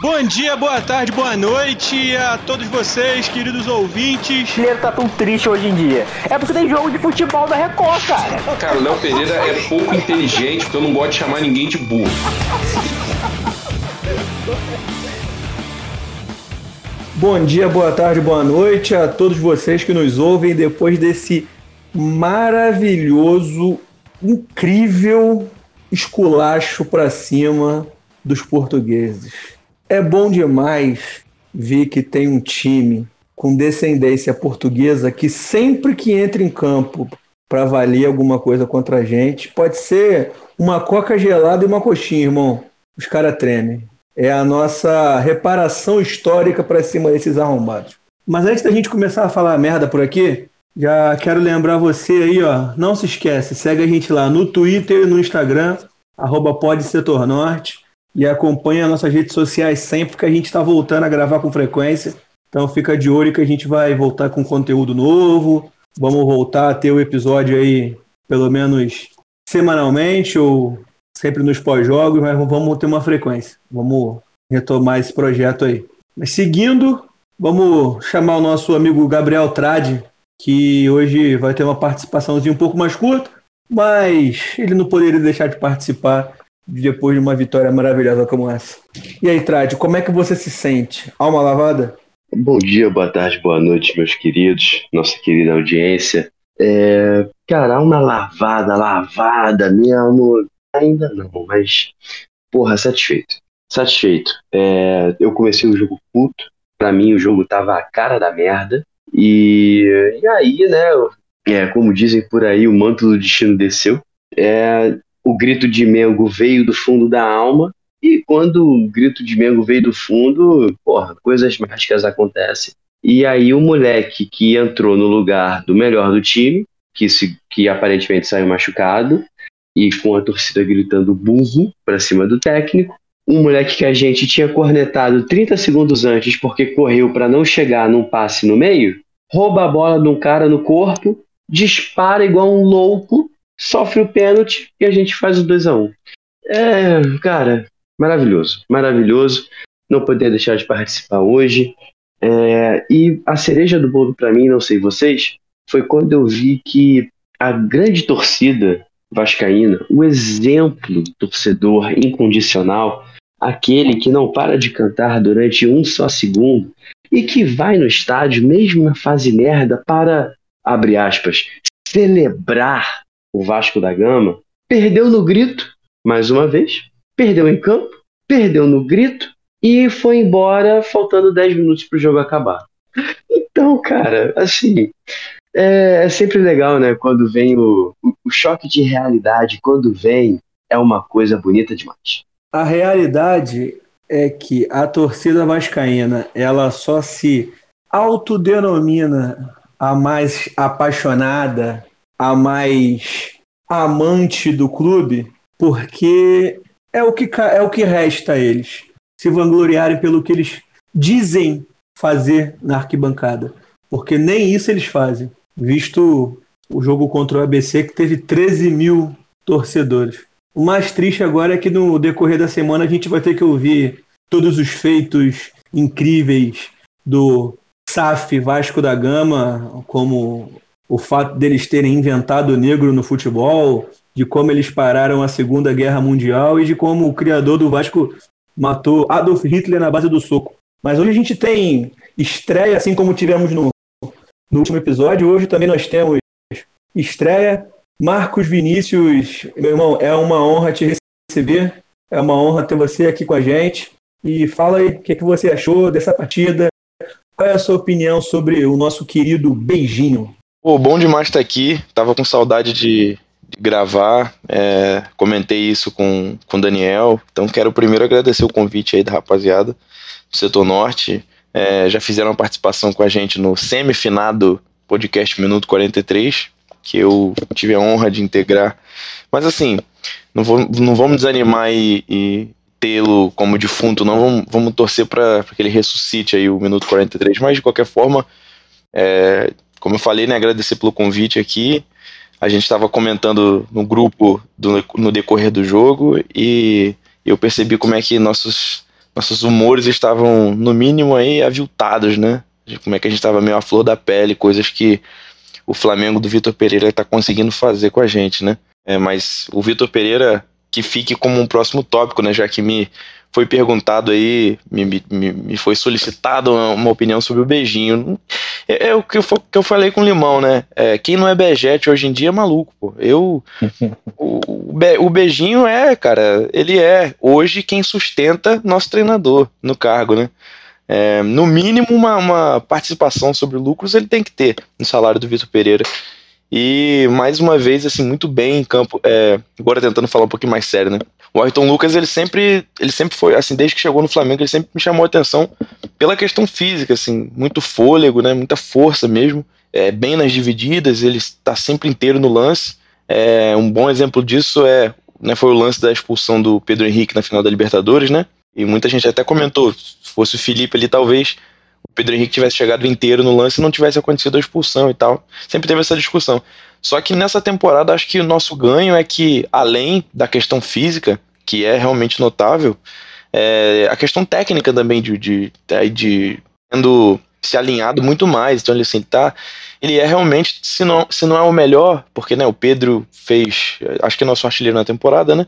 Bom dia, boa tarde, boa noite a todos vocês, queridos ouvintes. O tá tão triste hoje em dia. É porque tem jogo de futebol da Record, cara. Cara, o Léo Pereira é pouco inteligente, porque eu não gosto de chamar ninguém de burro. Bom dia, boa tarde, boa noite a todos vocês que nos ouvem depois desse maravilhoso, incrível esculacho para cima dos portugueses. É bom demais ver que tem um time com descendência portuguesa que sempre que entra em campo para valer alguma coisa contra a gente, pode ser uma coca gelada e uma coxinha, irmão. Os caras tremem. É a nossa reparação histórica para cima desses arrombados. Mas antes da gente começar a falar merda por aqui, já quero lembrar você aí, ó, não se esquece, segue a gente lá no Twitter e no Instagram, arroba Norte e acompanha nossas redes sociais sempre que a gente está voltando a gravar com frequência. Então fica de olho que a gente vai voltar com conteúdo novo. Vamos voltar a ter o episódio aí pelo menos semanalmente ou sempre nos pós-jogos, mas vamos ter uma frequência. Vamos retomar esse projeto aí. Mas seguindo, vamos chamar o nosso amigo Gabriel Trade, que hoje vai ter uma participaçãozinha um pouco mais curta, mas ele não poderia deixar de participar depois de uma vitória maravilhosa como essa. E aí, Trade, como é que você se sente? Alma lavada? Bom dia, boa tarde, boa noite, meus queridos, nossa querida audiência. É, cara, uma lavada, lavada mesmo, ainda não, mas, porra, satisfeito. Satisfeito. É, eu comecei o jogo puto, pra mim o jogo tava a cara da merda, e, e aí, né, é, como dizem por aí, o manto do destino desceu. É, o grito de Mengo veio do fundo da alma, e quando o grito de Mengo veio do fundo, porra, coisas mágicas acontecem. E aí o moleque que entrou no lugar do melhor do time, que, se, que aparentemente saiu machucado, e com a torcida gritando burro para cima do técnico, um moleque que a gente tinha cornetado 30 segundos antes porque correu para não chegar num passe no meio, rouba a bola de um cara no corpo, dispara igual um louco sofre o pênalti e a gente faz o 2 a 1 um. É, cara, maravilhoso, maravilhoso. Não poder deixar de participar hoje. É, e a cereja do bolo para mim, não sei vocês, foi quando eu vi que a grande torcida vascaína, o exemplo torcedor incondicional, aquele que não para de cantar durante um só segundo e que vai no estádio, mesmo na fase merda, para, abre aspas, celebrar o Vasco da Gama, perdeu no grito, mais uma vez, perdeu em campo, perdeu no grito e foi embora faltando 10 minutos para o jogo acabar. Então, cara, assim, é, é, sempre legal, né? Quando vem o, o choque de realidade, quando vem, é uma coisa bonita demais. A realidade é que a torcida vascaína, ela só se autodenomina a mais apaixonada, a mais amante do clube, porque é o que, é o que resta a eles se vangloriarem pelo que eles dizem fazer na arquibancada. Porque nem isso eles fazem, visto o jogo contra o ABC que teve 13 mil torcedores. O mais triste agora é que no decorrer da semana a gente vai ter que ouvir todos os feitos incríveis do SAF Vasco da Gama, como o fato deles terem inventado o negro no futebol, de como eles pararam a Segunda Guerra Mundial e de como o criador do Vasco matou Adolf Hitler na base do soco. Mas hoje a gente tem estreia, assim como tivemos no, no último episódio. Hoje também nós temos estreia. Marcos Vinícius, meu irmão, é uma honra te receber. É uma honra ter você aqui com a gente. E fala aí o que, é que você achou dessa partida. Qual é a sua opinião sobre o nosso querido Beijinho? Pô, bom demais estar aqui. Tava com saudade de, de gravar. É, comentei isso com o Daniel. Então quero primeiro agradecer o convite aí da rapaziada do Setor Norte. É, já fizeram uma participação com a gente no semifinado podcast Minuto 43, que eu tive a honra de integrar. Mas assim, não, vou, não vamos desanimar e, e tê-lo como defunto, não. Vamos, vamos torcer para que ele ressuscite aí o Minuto 43. Mas de qualquer forma, é, como eu falei, né, agradecer pelo convite aqui. A gente estava comentando no grupo do, no decorrer do jogo e eu percebi como é que nossos, nossos humores estavam, no mínimo, aí aviltados, né? Como é que a gente estava meio à flor da pele, coisas que o Flamengo do Vitor Pereira está conseguindo fazer com a gente, né? É, mas o Vitor Pereira que fique como um próximo tópico, né? Já que me foi perguntado aí, me, me, me foi solicitado uma, opinião sobre o beijinho. É, é o que eu, que eu falei com o Limão, né? É, quem não é Bejete hoje em dia é maluco, pô. Eu. o, o beijinho é, cara, ele é hoje quem sustenta nosso treinador no cargo, né? É, no mínimo, uma, uma participação sobre lucros ele tem que ter no salário do Vitor Pereira. E mais uma vez, assim, muito bem em campo. É, agora tentando falar um pouquinho mais sério, né? O Ayrton Lucas, ele sempre, ele sempre foi, assim, desde que chegou no Flamengo, ele sempre me chamou a atenção pela questão física, assim, muito fôlego, né? Muita força mesmo. É, bem nas divididas, ele está sempre inteiro no lance. É, um bom exemplo disso é, né, foi o lance da expulsão do Pedro Henrique na final da Libertadores, né? E muita gente até comentou, se fosse o Felipe ali, talvez o Pedro Henrique tivesse chegado inteiro no lance e não tivesse acontecido a expulsão e tal. Sempre teve essa discussão. Só que nessa temporada, acho que o nosso ganho é que, além da questão física, que é realmente notável, é a questão técnica também de, de, de, de tendo se alinhado muito mais. Então ele assim, tá. Ele é realmente, se não, se não é o melhor, porque né, o Pedro fez, acho que é nosso artilheiro na temporada, né?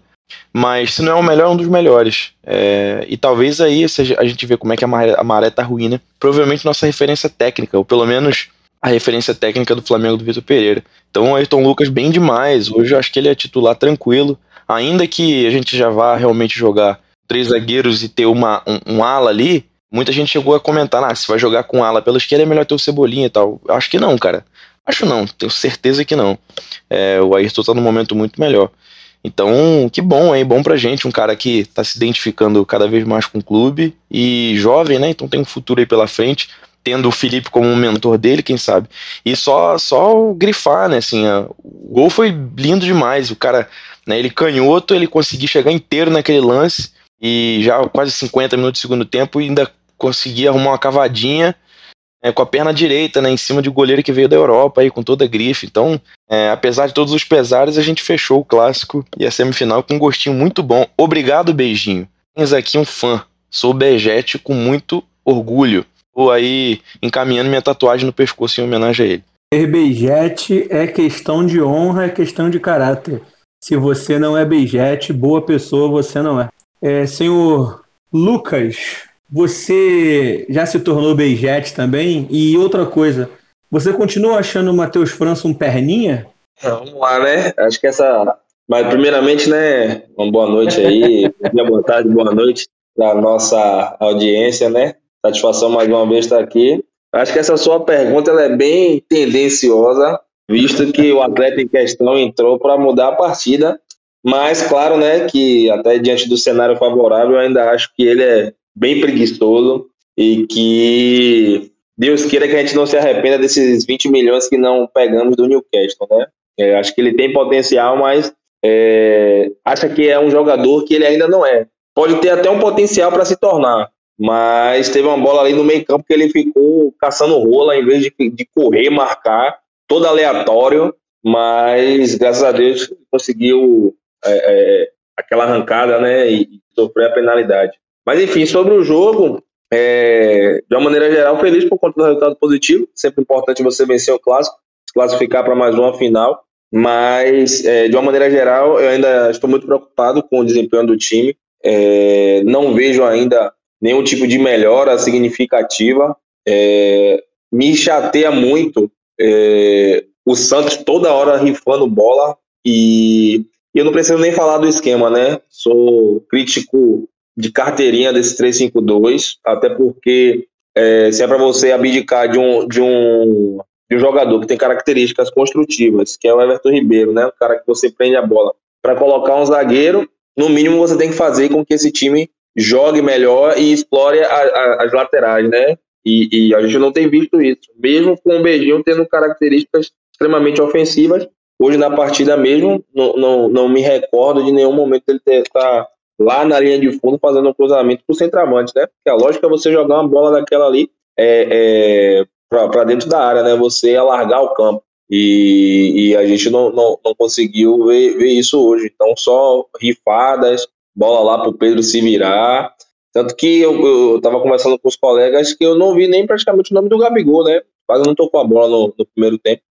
Mas se não é o melhor, é um dos melhores. É, e talvez aí a gente vê como é que a maré, a maré tá ruim, né? Provavelmente nossa referência técnica, ou pelo menos a referência técnica do Flamengo do Vitor Pereira. Então o Ayrton Lucas bem demais. Hoje eu acho que ele é titular tranquilo. Ainda que a gente já vá realmente jogar três zagueiros e ter uma, um, um ala ali, muita gente chegou a comentar, ah, se vai jogar com ala pela esquerda é melhor ter o Cebolinha e tal. Acho que não, cara. Acho não, tenho certeza que não. É, o Ayrton tá num momento muito melhor. Então, que bom, hein? Bom pra gente, um cara que tá se identificando cada vez mais com o clube e jovem, né? Então tem um futuro aí pela frente, tendo o Felipe como mentor dele, quem sabe. E só só grifar, né? Assim, a, o gol foi lindo demais. O cara, né? Ele canhoto, ele conseguiu chegar inteiro naquele lance e já quase 50 minutos de segundo tempo e ainda conseguia arrumar uma cavadinha é, com a perna direita, né, em cima de goleiro que veio da Europa aí com toda a grife. Então, é, apesar de todos os pesares, a gente fechou o clássico e a semifinal com um gostinho muito bom. Obrigado, beijinho. Tens aqui um fã. Sou Bejete com muito orgulho. Vou aí encaminhando minha tatuagem no pescoço em homenagem a ele. Ser Bejete é questão de honra, é questão de caráter. Se você não é Bejete, boa pessoa você não é. é senhor Lucas, você já se tornou Beijet também? E outra coisa, você continua achando o Matheus França um perninha? Vamos lá, né? Acho que essa. Mas, primeiramente, né? Uma boa noite aí. boa tarde, boa noite para nossa audiência, né? Satisfação mais uma vez estar aqui. Acho que essa sua pergunta ela é bem tendenciosa, visto que o atleta em questão entrou para mudar a partida. Mas, claro, né, que até diante do cenário favorável, eu ainda acho que ele é bem preguiçoso e que Deus queira que a gente não se arrependa desses 20 milhões que não pegamos do Newcastle, né? É, acho que ele tem potencial, mas é, acha que é um jogador que ele ainda não é. Pode ter até um potencial para se tornar, mas teve uma bola ali no meio campo que ele ficou caçando rola em vez de, de correr, marcar, todo aleatório, mas graças a Deus conseguiu é, é, aquela arrancada, né, e sofrer a penalidade. Mas enfim, sobre o jogo, é, de uma maneira geral, feliz por conta do resultado positivo. Sempre importante você vencer o clássico, se classificar para mais uma final. Mas, é, de uma maneira geral, eu ainda estou muito preocupado com o desempenho do time. É, não vejo ainda nenhum tipo de melhora significativa. É, me chateia muito é, o Santos toda hora rifando bola e eu não preciso nem falar do esquema, né? Sou crítico de carteirinha desse 352, até porque é, se é para você abdicar de um, de, um, de um jogador que tem características construtivas, que é o Everton Ribeiro, né, o cara que você prende a bola, para colocar um zagueiro, no mínimo você tem que fazer com que esse time jogue melhor e explore a, a, as laterais, né? E, e, a gente não tem visto isso. Mesmo com o Beijinho tendo características extremamente ofensivas, hoje na partida mesmo, não, não, não me recordo de nenhum momento ele estar tá lá na linha de fundo fazendo um cruzamento para o centroavante, né? Porque a lógica é você jogar uma bola daquela ali é, é para dentro da área, né? Você alargar o campo. E, e a gente não, não, não conseguiu ver, ver, isso hoje. Então, só rifadas, bola lá para o Pedro se virar. Tanto que eu, eu tava conversando com os colegas que eu não vi nem praticamente o nome do Gabigol, né? Quase não tocou a bola no, no primeiro tempo.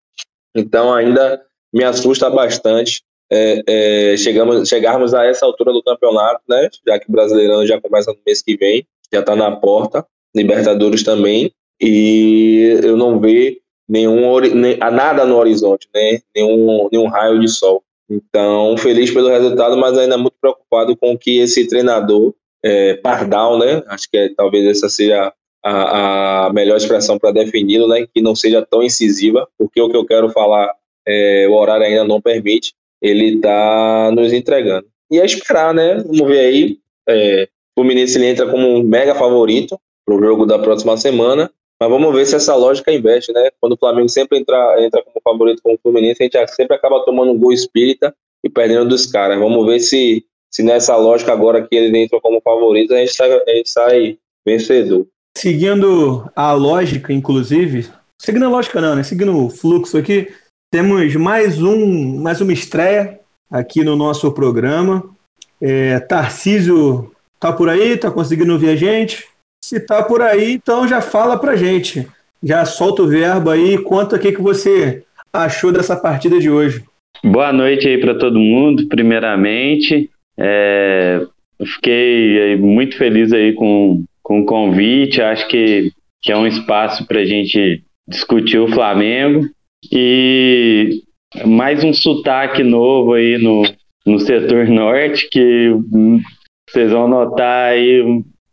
Então ainda me assusta bastante é, é, chegamos, chegarmos a essa altura do campeonato, né? Já que o Brasileirão já começa no mês que vem, já está na porta, Libertadores também, e eu não vejo nenhum nem, nada no horizonte, né? Nenhum, nenhum raio de sol. Então, feliz pelo resultado, mas ainda muito preocupado com que esse treinador, é, Pardal, né? Acho que é, talvez essa seja a, a melhor expressão para defini-lo, né? Que não seja tão incisiva, porque o que eu quero falar, é, o horário ainda não permite ele está nos entregando. E é esperar, né? Vamos ver aí. É, o Fluminense ele entra como um mega favorito para o jogo da próxima semana. Mas vamos ver se essa lógica investe, né? Quando o Flamengo sempre entra, entra como favorito com o Fluminense, a gente sempre acaba tomando um gol espírita e perdendo dos caras. Vamos ver se, se nessa lógica agora que ele entra como favorito, a gente, sai, a gente sai vencedor. Seguindo a lógica, inclusive, seguindo a lógica não, né? Seguindo o fluxo aqui, temos mais, um, mais uma estreia aqui no nosso programa. É, Tarcísio tá por aí? Tá conseguindo ouvir a gente? Se tá por aí, então já fala pra gente. Já solta o verbo aí, conta o que, que você achou dessa partida de hoje. Boa noite aí para todo mundo, primeiramente. É, fiquei muito feliz aí com, com o convite. Acho que, que é um espaço para a gente discutir o Flamengo. E mais um sotaque novo aí no, no setor norte, que vocês vão notar aí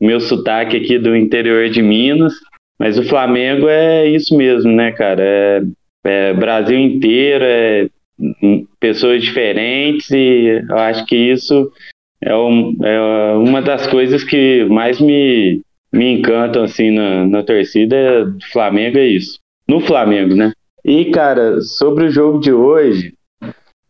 meu sotaque aqui do interior de Minas. Mas o Flamengo é isso mesmo, né, cara? É, é Brasil inteiro, é pessoas diferentes e eu acho que isso é, um, é uma das coisas que mais me, me encantam assim na, na torcida do Flamengo é isso. No Flamengo, né? E, cara, sobre o jogo de hoje,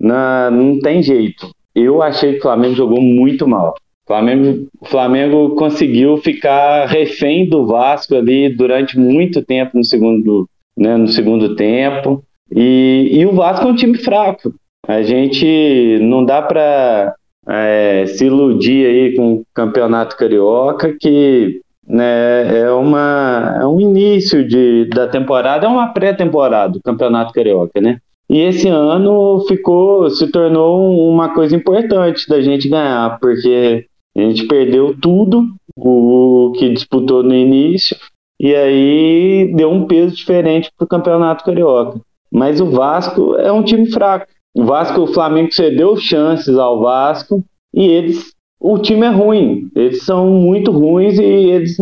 na, não tem jeito. Eu achei que o Flamengo jogou muito mal. O Flamengo, Flamengo conseguiu ficar refém do Vasco ali durante muito tempo no segundo, né, no segundo tempo. E, e o Vasco é um time fraco. A gente não dá para é, se iludir aí com o campeonato carioca, que né, é, uma, é um início de, da temporada, é uma pré-temporada do Campeonato Carioca, né? E esse ano ficou, se tornou uma coisa importante da gente ganhar, porque a gente perdeu tudo o que disputou no início, e aí deu um peso diferente para o Campeonato Carioca. Mas o Vasco é um time fraco. O Vasco, o Flamengo cedeu chances ao Vasco e eles o time é ruim. Eles são muito ruins e eles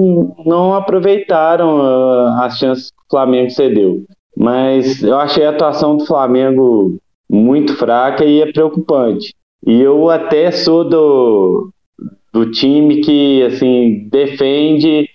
não aproveitaram uh, as chances que o Flamengo cedeu. Mas eu achei a atuação do Flamengo muito fraca e é preocupante. E eu até sou do, do time que assim defende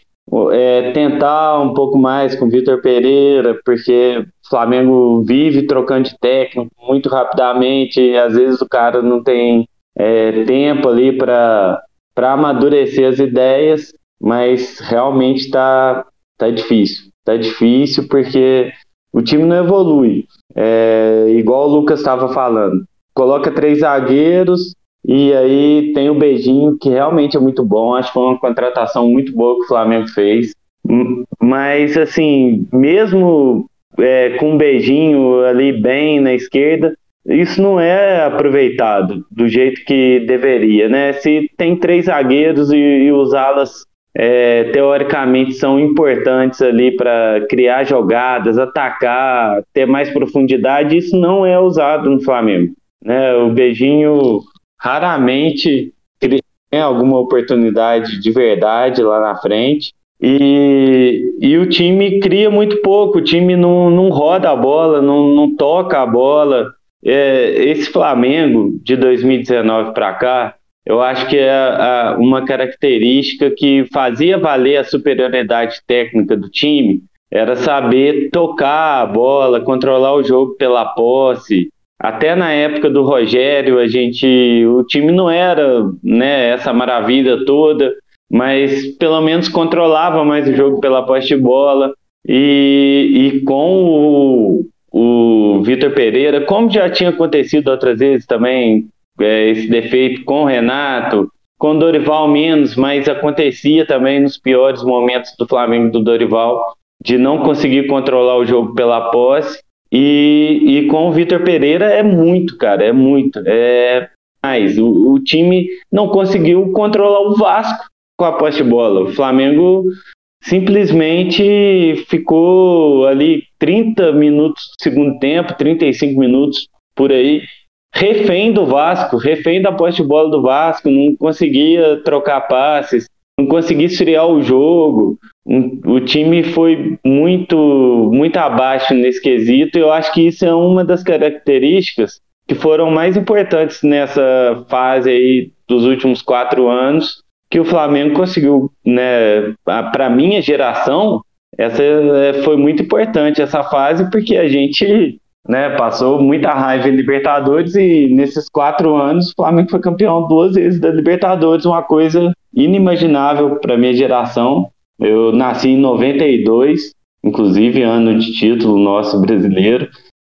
é, tentar um pouco mais com o Vitor Pereira, porque o Flamengo vive trocando de técnico muito rapidamente, às vezes o cara não tem é, tempo ali para amadurecer as ideias, mas realmente está tá difícil. Está difícil porque o time não evolui. É, igual o Lucas estava falando. Coloca três zagueiros e aí tem o Beijinho, que realmente é muito bom. Acho que foi uma contratação muito boa que o Flamengo fez. Mas, assim, mesmo é, com o Beijinho ali bem na esquerda, isso não é aproveitado do jeito que deveria, né? Se tem três zagueiros e, e os alas é, teoricamente são importantes ali para criar jogadas, atacar, ter mais profundidade, isso não é usado no Flamengo. Né? O Beijinho raramente tem alguma oportunidade de verdade lá na frente. E, e o time cria muito pouco, o time não, não roda a bola, não, não toca a bola é, esse Flamengo de 2019 para cá, eu acho que é a, uma característica que fazia valer a superioridade técnica do time era saber tocar a bola, controlar o jogo pela posse. Até na época do Rogério, a gente, o time não era, né, essa maravilha toda, mas pelo menos controlava mais o jogo pela posse de bola. E, e com o, o Vitor Pereira, como já tinha acontecido outras vezes também, é, esse defeito com o Renato, com o Dorival menos, mas acontecia também nos piores momentos do Flamengo do Dorival, de não conseguir controlar o jogo pela posse. E, e com o Vitor Pereira é muito, cara, é muito. É mais. O, o time não conseguiu controlar o Vasco com a posse de bola. O Flamengo simplesmente ficou ali 30 minutos do segundo tempo, 35 minutos por aí, refém do Vasco, refém da posse de bola do Vasco, não conseguia trocar passes, não conseguia esfriar o jogo. O time foi muito, muito abaixo nesse quesito, e eu acho que isso é uma das características que foram mais importantes nessa fase aí dos últimos quatro anos, que o Flamengo conseguiu, né, para minha geração, essa é, foi muito importante essa fase, porque a gente né, passou muita raiva em Libertadores e nesses quatro anos o Flamengo foi campeão duas vezes da Libertadores, uma coisa inimaginável para minha geração. Eu nasci em 92, inclusive ano de título nosso brasileiro,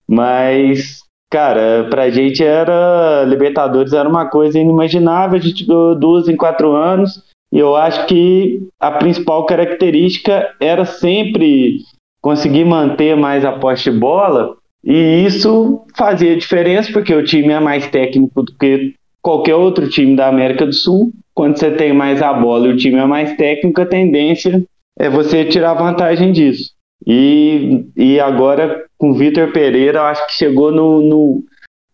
mas cara, pra gente era Libertadores era uma coisa inimaginável, a gente ganhou duas em quatro anos. E eu acho que a principal característica era sempre conseguir manter mais a poste bola e isso fazia diferença porque o time é mais técnico do que qualquer outro time da América do Sul. Quando você tem mais a bola e o time é mais técnico, a tendência é você tirar vantagem disso. E, e agora com o Vitor Pereira, acho que chegou no, no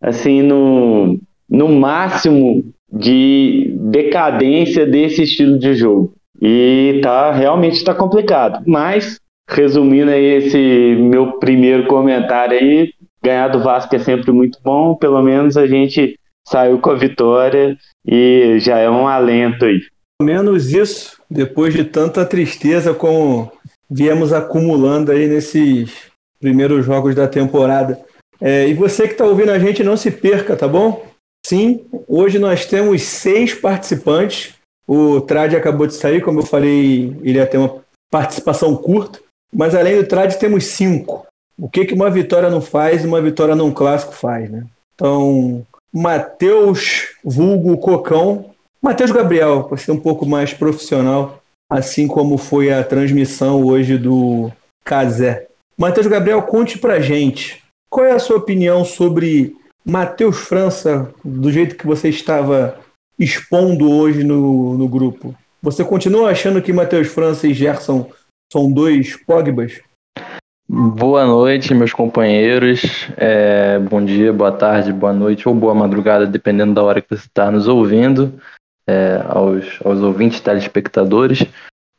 assim no, no máximo de decadência desse estilo de jogo. E tá realmente está complicado. Mas resumindo aí esse meu primeiro comentário aí, ganhar do Vasco é sempre muito bom, pelo menos a gente saiu com a vitória e já é um alento aí. Menos isso, depois de tanta tristeza como viemos acumulando aí nesses primeiros jogos da temporada. É, e você que está ouvindo a gente, não se perca, tá bom? Sim, hoje nós temos seis participantes. O Trad acabou de sair, como eu falei, ele ia ter uma participação curta. Mas além do Trad, temos cinco. O que, que uma vitória não faz uma vitória num clássico faz, né? Então, Matheus Vulgo Cocão, Matheus Gabriel, para ser um pouco mais profissional, assim como foi a transmissão hoje do Casé. Matheus Gabriel, conte pra gente, qual é a sua opinião sobre Matheus França, do jeito que você estava expondo hoje no, no grupo? Você continua achando que Matheus França e Gerson são dois Pogbas? Boa noite, meus companheiros. É, bom dia, boa tarde, boa noite ou boa madrugada, dependendo da hora que você está nos ouvindo, é, aos, aos ouvintes telespectadores.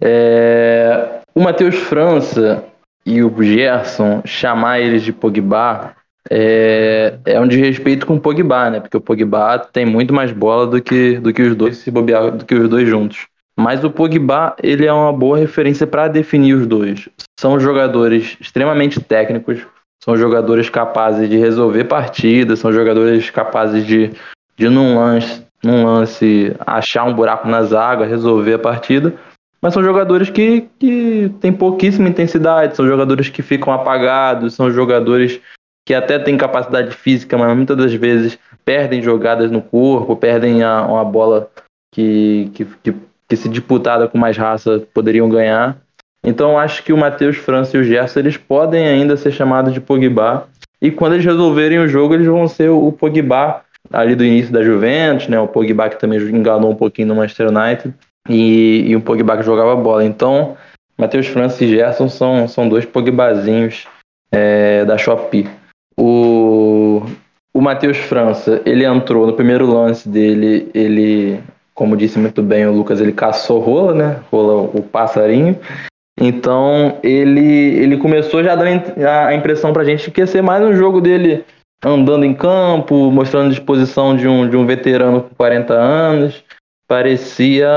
É, o Matheus França e o Gerson, chamar eles de Pogba é, é um desrespeito com o Pogba, né? Porque o Pogba tem muito mais bola do que, do que os dois se bobear, do que os dois juntos. Mas o Pogba, ele é uma boa referência para definir os dois. São jogadores extremamente técnicos, são jogadores capazes de resolver partidas, são jogadores capazes de, de num lance, num lance achar um buraco na zaga, resolver a partida. Mas são jogadores que, que têm pouquíssima intensidade, são jogadores que ficam apagados, são jogadores que até têm capacidade física, mas muitas das vezes perdem jogadas no corpo, perdem a, uma bola que, que, que que se disputada com mais raça poderiam ganhar. Então acho que o Matheus França e o Gerson eles podem ainda ser chamados de Pogba. E quando eles resolverem o jogo, eles vão ser o Pogba ali do início da Juventus, né? O Pogba que também enganou um pouquinho no Manchester United e, e o Pogba que jogava bola. Então, Matheus França e Gerson são, são dois Pogbazinhos é, da Shopee. O, o Matheus França, ele entrou no primeiro lance dele, ele como disse muito bem o Lucas, ele caçou rola, né? Rola o passarinho. Então ele, ele começou já dando a impressão pra gente que ia ser mais um jogo dele andando em campo, mostrando disposição de um, de um veterano com 40 anos. Parecia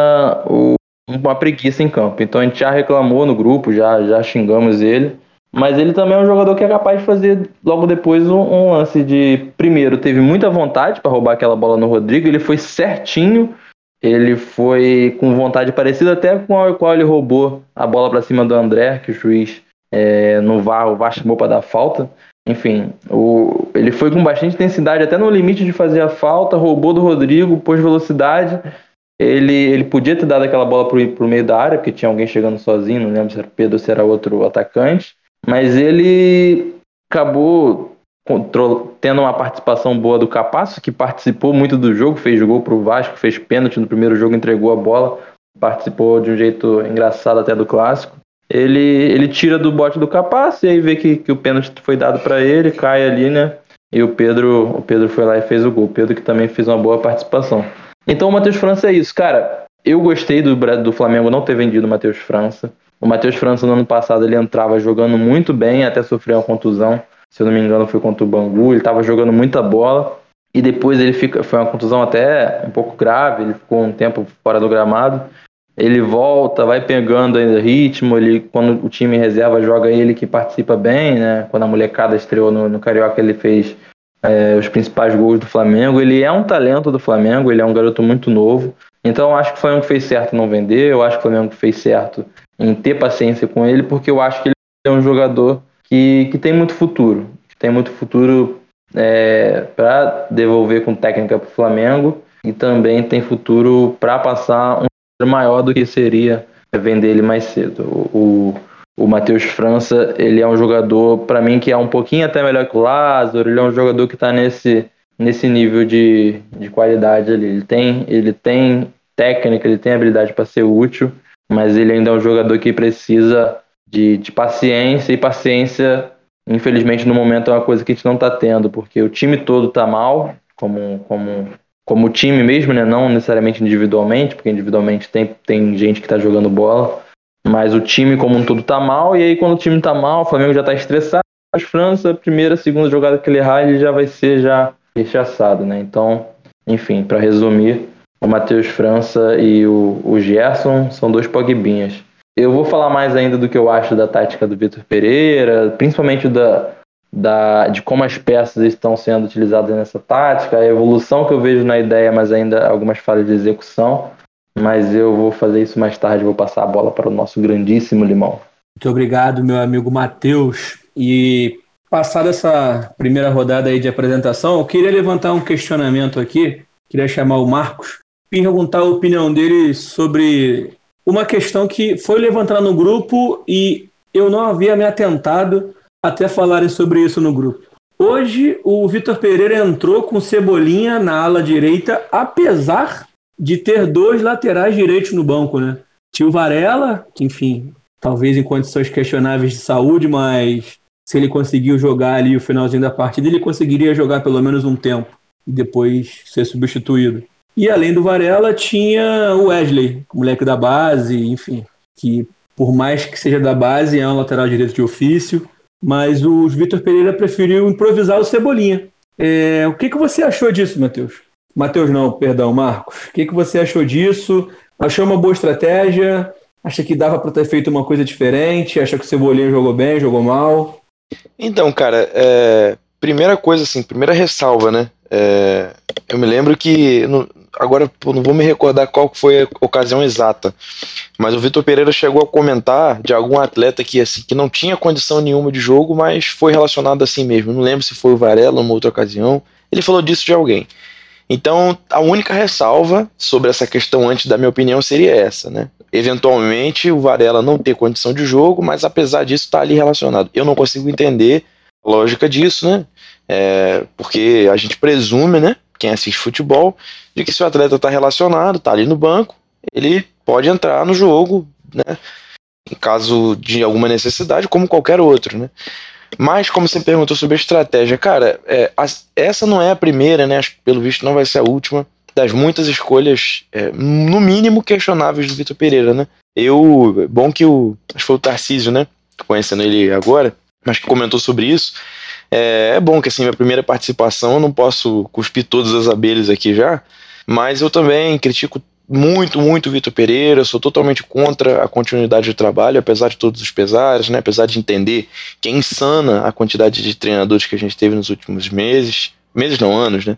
o, uma preguiça em campo. Então a gente já reclamou no grupo, já, já xingamos ele. Mas ele também é um jogador que é capaz de fazer logo depois um, um lance de. Primeiro, teve muita vontade para roubar aquela bola no Rodrigo, ele foi certinho ele foi com vontade parecida até com a qual ele roubou a bola para cima do André, que o juiz é, no VAR, o VAR chamou para dar falta. Enfim, o, ele foi com bastante intensidade, até no limite de fazer a falta, roubou do Rodrigo, pôs velocidade Ele, ele podia ter dado aquela bola pro, pro meio da área, porque tinha alguém chegando sozinho, não lembro se era Pedro ou se era outro atacante. Mas ele acabou tendo uma participação boa do Capasso, que participou muito do jogo, fez gol pro Vasco, fez pênalti no primeiro jogo, entregou a bola, participou de um jeito engraçado até do clássico. Ele, ele tira do bote do Capasso e aí vê que, que o pênalti foi dado para ele, cai ali, né? E o Pedro, o Pedro foi lá e fez o gol. Pedro que também fez uma boa participação. Então o Matheus França é isso, cara. Eu gostei do, do Flamengo não ter vendido o Matheus França. O Matheus França no ano passado ele entrava jogando muito bem, até sofreu uma contusão. Se eu não me engano foi contra o Bangu, ele estava jogando muita bola. E depois ele fica, foi uma contusão até um pouco grave, ele ficou um tempo fora do gramado. Ele volta, vai pegando ainda ritmo, ele quando o time reserva joga ele que participa bem, né? Quando a molecada estreou no, no Carioca, ele fez é, os principais gols do Flamengo. Ele é um talento do Flamengo, ele é um garoto muito novo. Então acho que o Flamengo fez certo em não vender, eu acho que o Flamengo fez certo em ter paciência com ele, porque eu acho que ele é um jogador que, que tem muito futuro. Tem muito futuro é, para devolver com técnica para o Flamengo e também tem futuro para passar maior do que seria vender ele mais cedo. O, o, Matheus França, ele é um jogador, para mim, que é um pouquinho até melhor que o Lázaro, ele é um jogador que está nesse, nesse nível de, de qualidade ali. Ele tem, ele tem técnica, ele tem habilidade para ser útil, mas ele ainda é um jogador que precisa de, de paciência, e paciência, infelizmente, no momento é uma coisa que a gente não está tendo, porque o time todo está mal, como, como como time mesmo, né? Não necessariamente individualmente, porque individualmente tem, tem gente que tá jogando bola, mas o time como um todo tá mal, e aí quando o time tá mal, o Flamengo já tá estressado, a França, primeira, segunda jogada que ele errar, ele já vai ser já rechaçado, né? Então, enfim, para resumir, o Matheus França e o, o Gerson são dois pogbinhas. Eu vou falar mais ainda do que eu acho da tática do Vitor Pereira, principalmente da, da, de como as peças estão sendo utilizadas nessa tática, a evolução que eu vejo na ideia, mas ainda algumas falhas de execução. Mas eu vou fazer isso mais tarde, vou passar a bola para o nosso grandíssimo Limão. Muito obrigado, meu amigo Matheus. E passada essa primeira rodada aí de apresentação, eu queria levantar um questionamento aqui, queria chamar o Marcos, perguntar a opinião dele sobre uma questão que foi levantada no grupo e eu não havia me atentado até falarem sobre isso no grupo. Hoje, o Vitor Pereira entrou com Cebolinha na ala direita, apesar de ter dois laterais direitos no banco, né? Tinha o Varela, que, enfim, talvez em condições questionáveis de saúde, mas se ele conseguiu jogar ali o finalzinho da partida, ele conseguiria jogar pelo menos um tempo e depois ser substituído. E além do Varela, tinha o Wesley, moleque da base, enfim, que por mais que seja da base, é um lateral direito de ofício. Mas o Vitor Pereira preferiu improvisar o Cebolinha. É, o que, que você achou disso, Matheus? Matheus não, perdão, Marcos. O que, que você achou disso? Achou uma boa estratégia? Acha que dava para ter feito uma coisa diferente? Acha que o Cebolinha jogou bem, jogou mal? Então, cara, é, primeira coisa assim, primeira ressalva, né? É, eu me lembro que agora pô, não vou me recordar qual foi a ocasião exata, mas o Vitor Pereira chegou a comentar de algum atleta que assim que não tinha condição nenhuma de jogo, mas foi relacionado assim mesmo. Não lembro se foi o Varela uma outra ocasião. Ele falou disso de alguém. Então, a única ressalva sobre essa questão antes da minha opinião seria essa, né? Eventualmente o Varela não ter condição de jogo, mas apesar disso está ali relacionado. Eu não consigo entender a lógica disso, né? É, porque a gente presume, né? Quem assiste futebol, de que se o atleta está relacionado, está ali no banco, ele pode entrar no jogo, né? Em caso de alguma necessidade, como qualquer outro, né? Mas, como você perguntou sobre a estratégia, cara, é, a, essa não é a primeira, né? Pelo visto não vai ser a última das muitas escolhas, é, no mínimo questionáveis do Vitor Pereira, né? Eu, bom que o, acho que foi o Tarcísio, né? Conhecendo ele agora, mas que comentou sobre isso. É, é bom que assim, minha primeira participação, eu não posso cuspir todas as abelhas aqui já, mas eu também critico muito, muito Vitor Pereira, sou totalmente contra a continuidade do trabalho, apesar de todos os pesares, né? apesar de entender que é insana a quantidade de treinadores que a gente teve nos últimos meses, meses não, anos, né?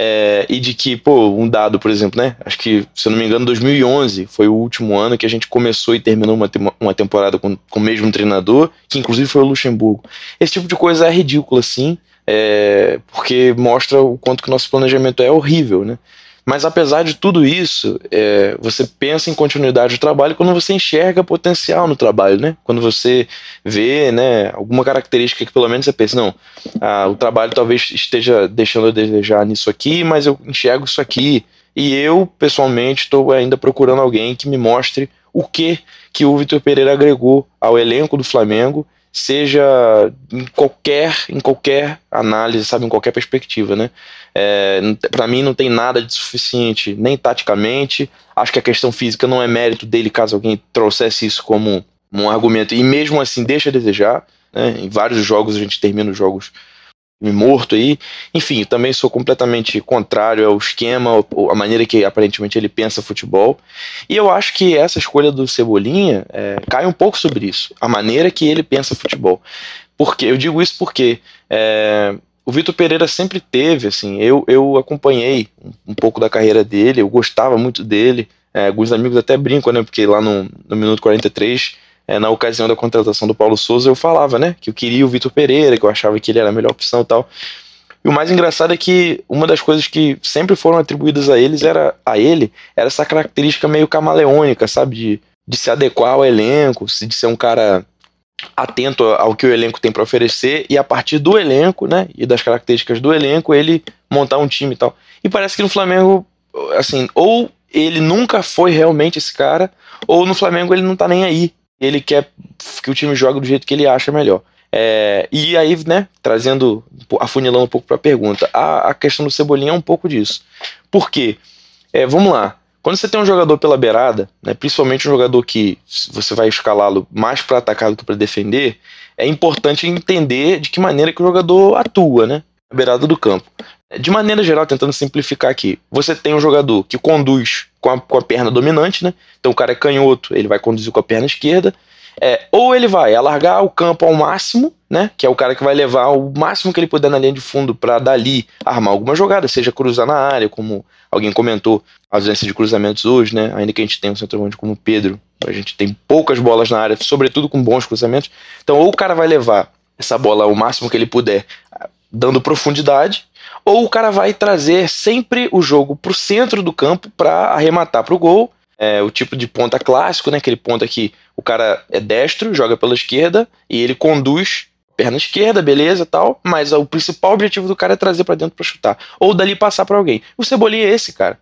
É, e de que, pô, um dado, por exemplo, né? Acho que, se eu não me engano, 2011 foi o último ano que a gente começou e terminou uma, uma temporada com, com o mesmo treinador, que inclusive foi o Luxemburgo. Esse tipo de coisa é ridícula, sim, é, porque mostra o quanto que nosso planejamento é horrível, né? Mas apesar de tudo isso, é, você pensa em continuidade do trabalho quando você enxerga potencial no trabalho, né? Quando você vê, né, alguma característica que pelo menos você pensa, não, ah, o trabalho talvez esteja deixando a desejar nisso aqui, mas eu enxergo isso aqui. E eu, pessoalmente, estou ainda procurando alguém que me mostre o que que o Vitor Pereira agregou ao elenco do Flamengo seja em qualquer, em qualquer análise, sabe, em qualquer perspectiva, né? É, para mim não tem nada de suficiente, nem taticamente. Acho que a questão física não é mérito dele, caso alguém trouxesse isso como um argumento. E mesmo assim deixa a desejar. Né? Em vários jogos a gente termina os jogos morto aí. Enfim, também sou completamente contrário ao esquema, a maneira que aparentemente ele pensa futebol. E eu acho que essa escolha do Cebolinha é, cai um pouco sobre isso, a maneira que ele pensa futebol. Porque eu digo isso porque é, o Vitor Pereira sempre teve, assim, eu, eu acompanhei um, um pouco da carreira dele, eu gostava muito dele. É, alguns amigos até brincam, né? Porque lá no, no minuto 43 é, na ocasião da contratação do Paulo Souza, eu falava, né, que eu queria o Vitor Pereira, que eu achava que ele era a melhor opção e tal. E o mais engraçado é que uma das coisas que sempre foram atribuídas a eles era a ele era essa característica meio camaleônica, sabe, de, de se adequar ao elenco, de ser um cara atento ao que o elenco tem para oferecer e a partir do elenco, né, e das características do elenco, ele montar um time e tal. E parece que no Flamengo, assim, ou ele nunca foi realmente esse cara, ou no Flamengo ele não tá nem aí ele quer que o time jogue do jeito que ele acha melhor. É, e aí, né, trazendo, afunilando um pouco para a pergunta, a questão do Cebolinha é um pouco disso. Por quê? É, vamos lá. Quando você tem um jogador pela beirada, né, principalmente um jogador que você vai escalá-lo mais para atacar do que para defender, é importante entender de que maneira que o jogador atua, né, na beirada do campo. De maneira geral, tentando simplificar aqui, você tem um jogador que conduz com a, com a perna dominante, né? Então o cara é canhoto, ele vai conduzir com a perna esquerda. É, ou ele vai alargar o campo ao máximo, né? Que é o cara que vai levar o máximo que ele puder na linha de fundo para dali armar alguma jogada, seja cruzar na área, como alguém comentou, a ausência de cruzamentos hoje, né? Ainda que a gente tenha um centroavante como o Pedro, a gente tem poucas bolas na área, sobretudo com bons cruzamentos. Então, ou o cara vai levar essa bola ao máximo que ele puder, dando profundidade, ou o cara vai trazer sempre o jogo para o centro do campo para arrematar para o gol. É, o tipo de ponta clássico, né? Aquele ponta que o cara é destro, joga pela esquerda e ele conduz perna esquerda, beleza, tal, mas o principal objetivo do cara é trazer para dentro para chutar ou dali passar para alguém. O Cebolinha é esse, cara.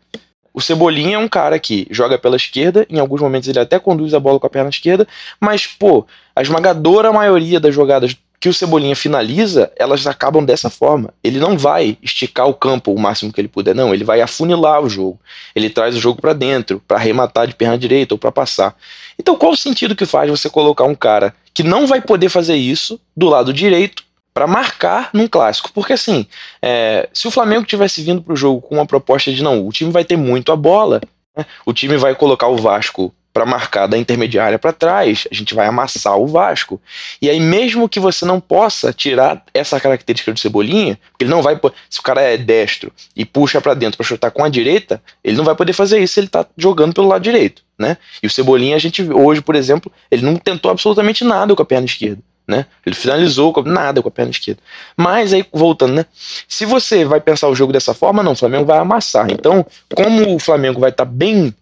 O Cebolinha é um cara que joga pela esquerda, em alguns momentos ele até conduz a bola com a perna esquerda, mas pô, a esmagadora maioria das jogadas que o Cebolinha finaliza, elas acabam dessa forma. Ele não vai esticar o campo o máximo que ele puder, não. Ele vai afunilar o jogo. Ele traz o jogo para dentro, para arrematar de perna direita ou para passar. Então, qual o sentido que faz você colocar um cara que não vai poder fazer isso do lado direito para marcar num clássico? Porque assim, é, se o Flamengo tivesse vindo para o jogo com uma proposta de não, o time vai ter muito a bola, né? o time vai colocar o Vasco para marcar da intermediária para trás, a gente vai amassar o Vasco. E aí, mesmo que você não possa tirar essa característica do Cebolinha, porque ele não vai. Se o cara é destro e puxa para dentro para chutar com a direita, ele não vai poder fazer isso se ele tá jogando pelo lado direito, né? E o Cebolinha, a gente hoje, por exemplo, ele não tentou absolutamente nada com a perna esquerda. Né? Ele finalizou com nada com a perna esquerda. Mas aí, voltando, né? Se você vai pensar o jogo dessa forma, não, o Flamengo vai amassar. Então, como o Flamengo vai estar tá bem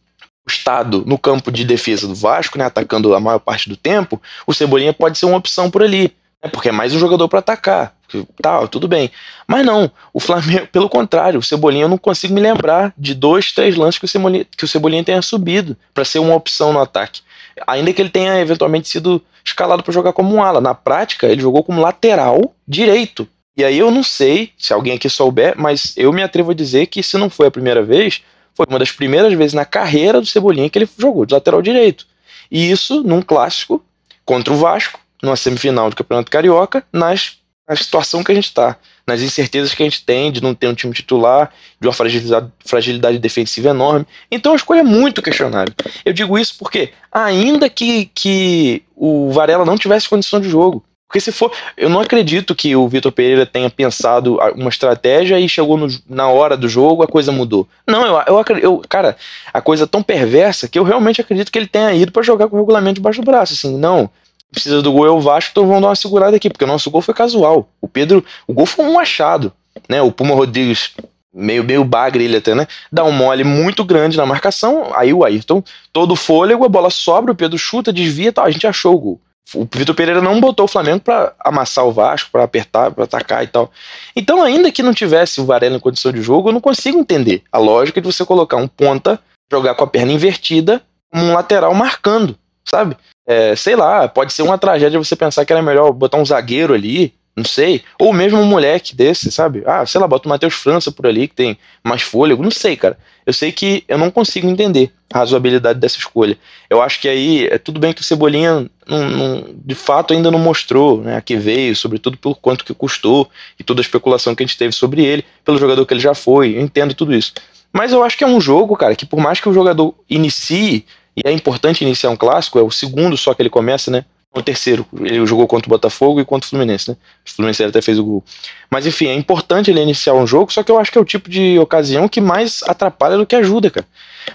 estado no campo de defesa do Vasco, né, atacando a maior parte do tempo, o Cebolinha pode ser uma opção por ali, né, porque é mais um jogador para atacar. Tá, tudo bem. Mas não, o Flamengo, pelo contrário, o Cebolinha eu não consigo me lembrar de dois, três lances que o Cebolinha, que o Cebolinha tenha subido para ser uma opção no ataque. Ainda que ele tenha eventualmente sido escalado para jogar como um ala. Na prática, ele jogou como lateral direito. E aí eu não sei se alguém aqui souber, mas eu me atrevo a dizer que se não foi a primeira vez, foi uma das primeiras vezes na carreira do Cebolinha que ele jogou de lateral direito. E isso num clássico contra o Vasco, numa semifinal do Campeonato Carioca, nas, na situação que a gente está, nas incertezas que a gente tem de não ter um time titular, de uma fragilidade, fragilidade defensiva enorme. Então a escolha é muito questionável. Eu digo isso porque, ainda que, que o Varela não tivesse condição de jogo, porque se for. Eu não acredito que o Vitor Pereira tenha pensado uma estratégia e chegou no, na hora do jogo, a coisa mudou. Não, eu, eu, eu Cara, a coisa é tão perversa que eu realmente acredito que ele tenha ido para jogar com o regulamento debaixo do braço. Assim, não. Precisa do gol é o Vasco, então vamos dar uma segurada aqui, porque o nosso gol foi casual. O Pedro. O gol foi um achado. Né? O Puma Rodrigues meio, meio bagre ele até, né? Dá um mole muito grande na marcação, aí o Ayrton, todo fôlego, a bola sobra, o Pedro chuta, desvia e tal, a gente achou o gol. O Vitor Pereira não botou o Flamengo para amassar o Vasco, para apertar, para atacar e tal. Então, ainda que não tivesse o Varela em condição de jogo, eu não consigo entender a lógica de você colocar um ponta, jogar com a perna invertida, um lateral marcando, sabe? É, sei lá, pode ser uma tragédia você pensar que era melhor botar um zagueiro ali, não sei. Ou mesmo um moleque desse, sabe? Ah, sei lá, bota o Matheus França por ali, que tem mais fôlego. Não sei, cara. Eu sei que eu não consigo entender a razoabilidade dessa escolha. Eu acho que aí é tudo bem que o Cebolinha, não, não, de fato, ainda não mostrou né, a que veio, sobretudo por quanto que custou e toda a especulação que a gente teve sobre ele, pelo jogador que ele já foi. Eu entendo tudo isso. Mas eu acho que é um jogo, cara, que por mais que o jogador inicie, e é importante iniciar um clássico, é o segundo só que ele começa, né? O terceiro. Ele jogou contra o Botafogo e contra o Fluminense, né? O Fluminense até fez o gol. Mas enfim, é importante ele iniciar um jogo, só que eu acho que é o tipo de ocasião que mais atrapalha do que ajuda, cara.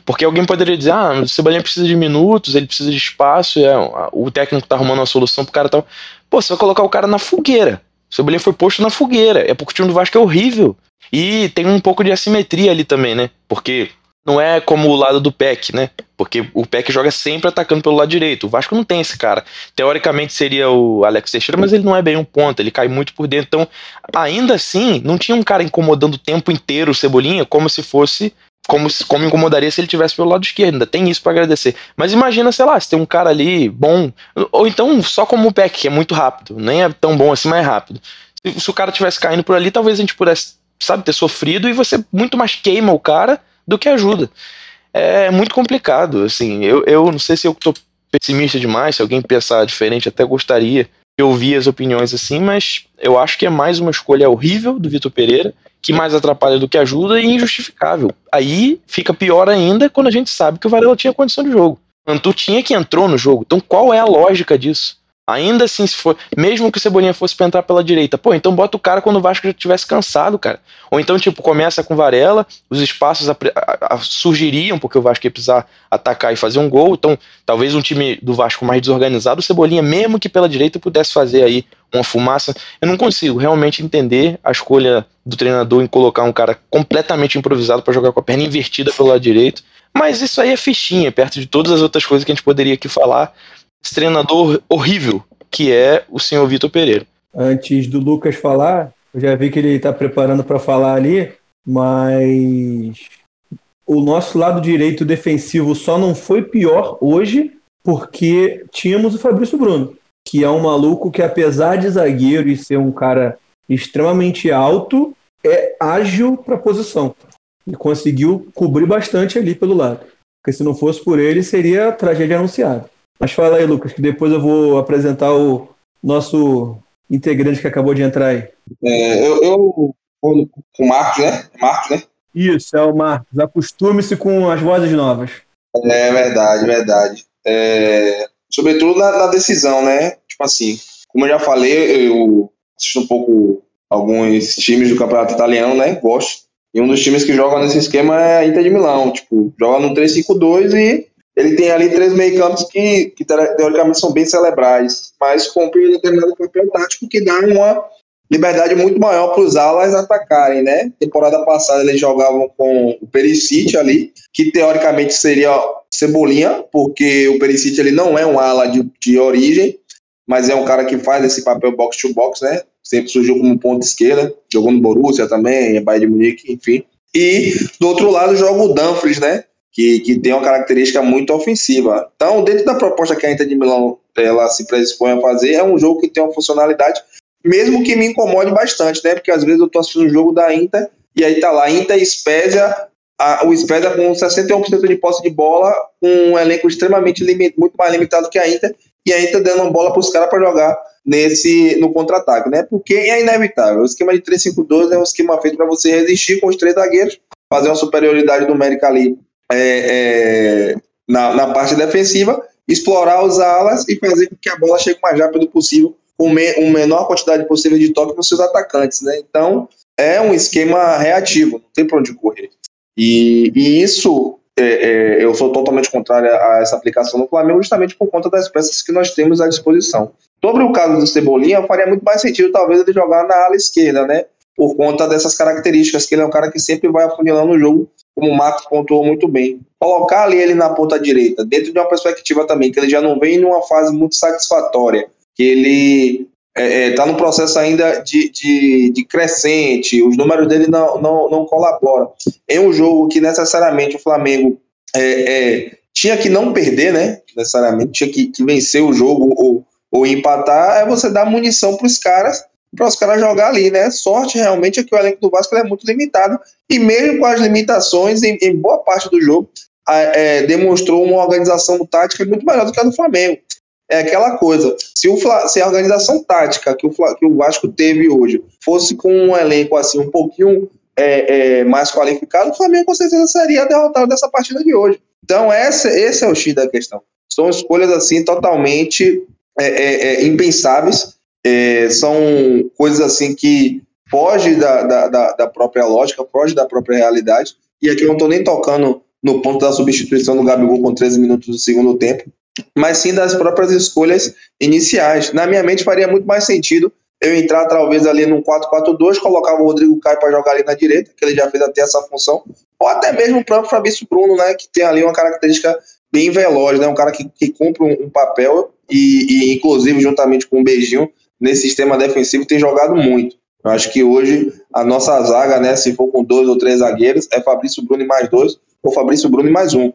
Porque alguém poderia dizer, ah, o Cebolinha precisa de minutos, ele precisa de espaço, é, o técnico tá arrumando uma solução pro cara tal. Pô, você vai colocar o cara na fogueira. O Cebolinha foi posto na fogueira. É porque o time do Vasco é horrível. E tem um pouco de assimetria ali também, né? Porque não é como o lado do PEC, né? Porque o PEC joga sempre atacando pelo lado direito. O Vasco não tem esse cara. Teoricamente seria o Alex Teixeira, mas ele não é bem um ponta, ele cai muito por dentro. Então, ainda assim, não tinha um cara incomodando o tempo inteiro o Cebolinha como se fosse. Como, como incomodaria se ele tivesse pelo lado esquerdo. Ainda tem isso para agradecer. Mas imagina, sei lá, se tem um cara ali bom. Ou então só como o PEC, que é muito rápido. Nem é tão bom assim, mas é rápido. Se, se o cara tivesse caindo por ali, talvez a gente pudesse, sabe, ter sofrido e você muito mais queima o cara do que ajuda. É muito complicado, assim, eu, eu não sei se eu tô pessimista demais, se alguém pensar diferente, até gostaria de ouvir as opiniões assim, mas eu acho que é mais uma escolha horrível do Vitor Pereira, que mais atrapalha do que ajuda e injustificável. Aí fica pior ainda quando a gente sabe que o Varela tinha condição de jogo. Antu tinha que entrou no jogo. Então qual é a lógica disso? Ainda assim, se for, mesmo que o Cebolinha fosse pra entrar pela direita, pô, então bota o cara quando o Vasco já tivesse cansado, cara. Ou então, tipo, começa com Varela, os espaços a, a, a, surgiriam, porque o Vasco ia precisar atacar e fazer um gol. Então, talvez um time do Vasco mais desorganizado, o Cebolinha, mesmo que pela direita, pudesse fazer aí uma fumaça. Eu não consigo realmente entender a escolha do treinador em colocar um cara completamente improvisado para jogar com a perna invertida pelo lado direito. Mas isso aí é fichinha, perto de todas as outras coisas que a gente poderia aqui falar esse treinador horrível que é o senhor Vitor Pereira. Antes do Lucas falar, eu já vi que ele está preparando para falar ali, mas o nosso lado direito defensivo só não foi pior hoje porque tínhamos o Fabrício Bruno, que é um maluco que, apesar de zagueiro e ser um cara extremamente alto, é ágil para a posição. E conseguiu cobrir bastante ali pelo lado. Porque se não fosse por ele, seria tragédia anunciada. Mas fala aí, Lucas, que depois eu vou apresentar o nosso integrante que acabou de entrar aí. É, eu, eu com o Marcos, né? Marcos, né? Isso, é o Marcos. Acostume-se com as vozes novas. É verdade, verdade. É, sobretudo na, na, decisão, né? Tipo assim, como eu já falei, eu assisto um pouco alguns times do campeonato italiano, né? Gosto. E um dos times que joga nesse esquema é a Inter de Milão. Tipo, joga no 3-5-2 e ele tem ali três meio-campos que, que, teoricamente são bem celebrais, mas cumpre um determinado papel tático que dá uma liberdade muito maior para os alas atacarem, né? Temporada passada eles jogavam com o Perisic ali, que teoricamente seria Cebolinha, porque o Perisic ele não é um ala de, de origem, mas é um cara que faz esse papel box to box, né? Sempre surgiu como ponta esquerda, jogou no Borussia também, Bayern de Munique, enfim. E do outro lado joga o Dumfries, né? Que, que tem uma característica muito ofensiva. Então, dentro da proposta que a Inter de Milão ela se predispõe a fazer, é um jogo que tem uma funcionalidade, mesmo que me incomode bastante, né? Porque às vezes eu tô assistindo um jogo da Inter e aí tá lá, Inter e Spezia, a, o Spezia com 61% de posse de bola, com um elenco extremamente limit, muito mais limitado que a Inter, e a Inter dando bola para os caras para jogar nesse no contra-ataque, né? Porque é inevitável. O esquema de 3-5-2 é um esquema feito para você resistir com os três zagueiros, fazer uma superioridade numérica ali é, é, na, na parte defensiva, explorar os alas e fazer com que a bola chegue o mais rápido possível, com me, menor quantidade possível de toque para os seus atacantes. Né? Então, é um esquema reativo, não tem para onde correr. E, e isso, é, é, eu sou totalmente contrário a essa aplicação no Flamengo, justamente por conta das peças que nós temos à disposição. Sobre o caso do Cebolinha, faria muito mais sentido, talvez, ele jogar na ala esquerda, né? Por conta dessas características, que ele é um cara que sempre vai afunilando o jogo, como o Marcos pontuou muito bem. Colocar ali ele na ponta direita, dentro de uma perspectiva também, que ele já não vem numa fase muito satisfatória, que ele está é, é, tá no processo ainda de, de, de, crescente, os números dele não, não, não colaboram. Em um jogo que necessariamente o Flamengo é, é, tinha que não perder, né? Necessariamente, tinha que, que vencer o jogo ou, ou empatar, é você dar munição para os caras, para os caras jogar ali, né? Sorte realmente é que o elenco do Vasco é muito limitado, e mesmo com as limitações, em, em boa parte do jogo, é, demonstrou uma organização tática muito melhor do que a do Flamengo. É aquela coisa, se, o, se a organização tática que o, que o Vasco teve hoje fosse com um elenco assim um pouquinho é, é, mais qualificado, o Flamengo com certeza seria derrotado dessa partida de hoje. Então, essa, esse é o X da questão. São escolhas assim totalmente é, é, é impensáveis, é, são coisas assim que fogem da, da, da, própria lógica, fogem da própria realidade. E aqui eu não estou nem tocando no ponto da substituição do Gabigol com 13 minutos do segundo tempo, mas sim das próprias escolhas iniciais. Na minha mente faria muito mais sentido eu entrar talvez ali no 4-4-2, colocava o Rodrigo Caio para jogar ali na direita, que ele já fez até essa função, ou até mesmo o próprio Fabrício Bruno, né, que tem ali uma característica bem veloz, né, um cara que, que cumpre um, um papel e, e, inclusive, juntamente com o Beijinho, nesse sistema defensivo tem jogado muito. Eu acho que hoje a nossa zaga, né, se for com dois ou três zagueiros, é Fabrício Bruno e mais dois, ou Fabrício Bruno e mais um.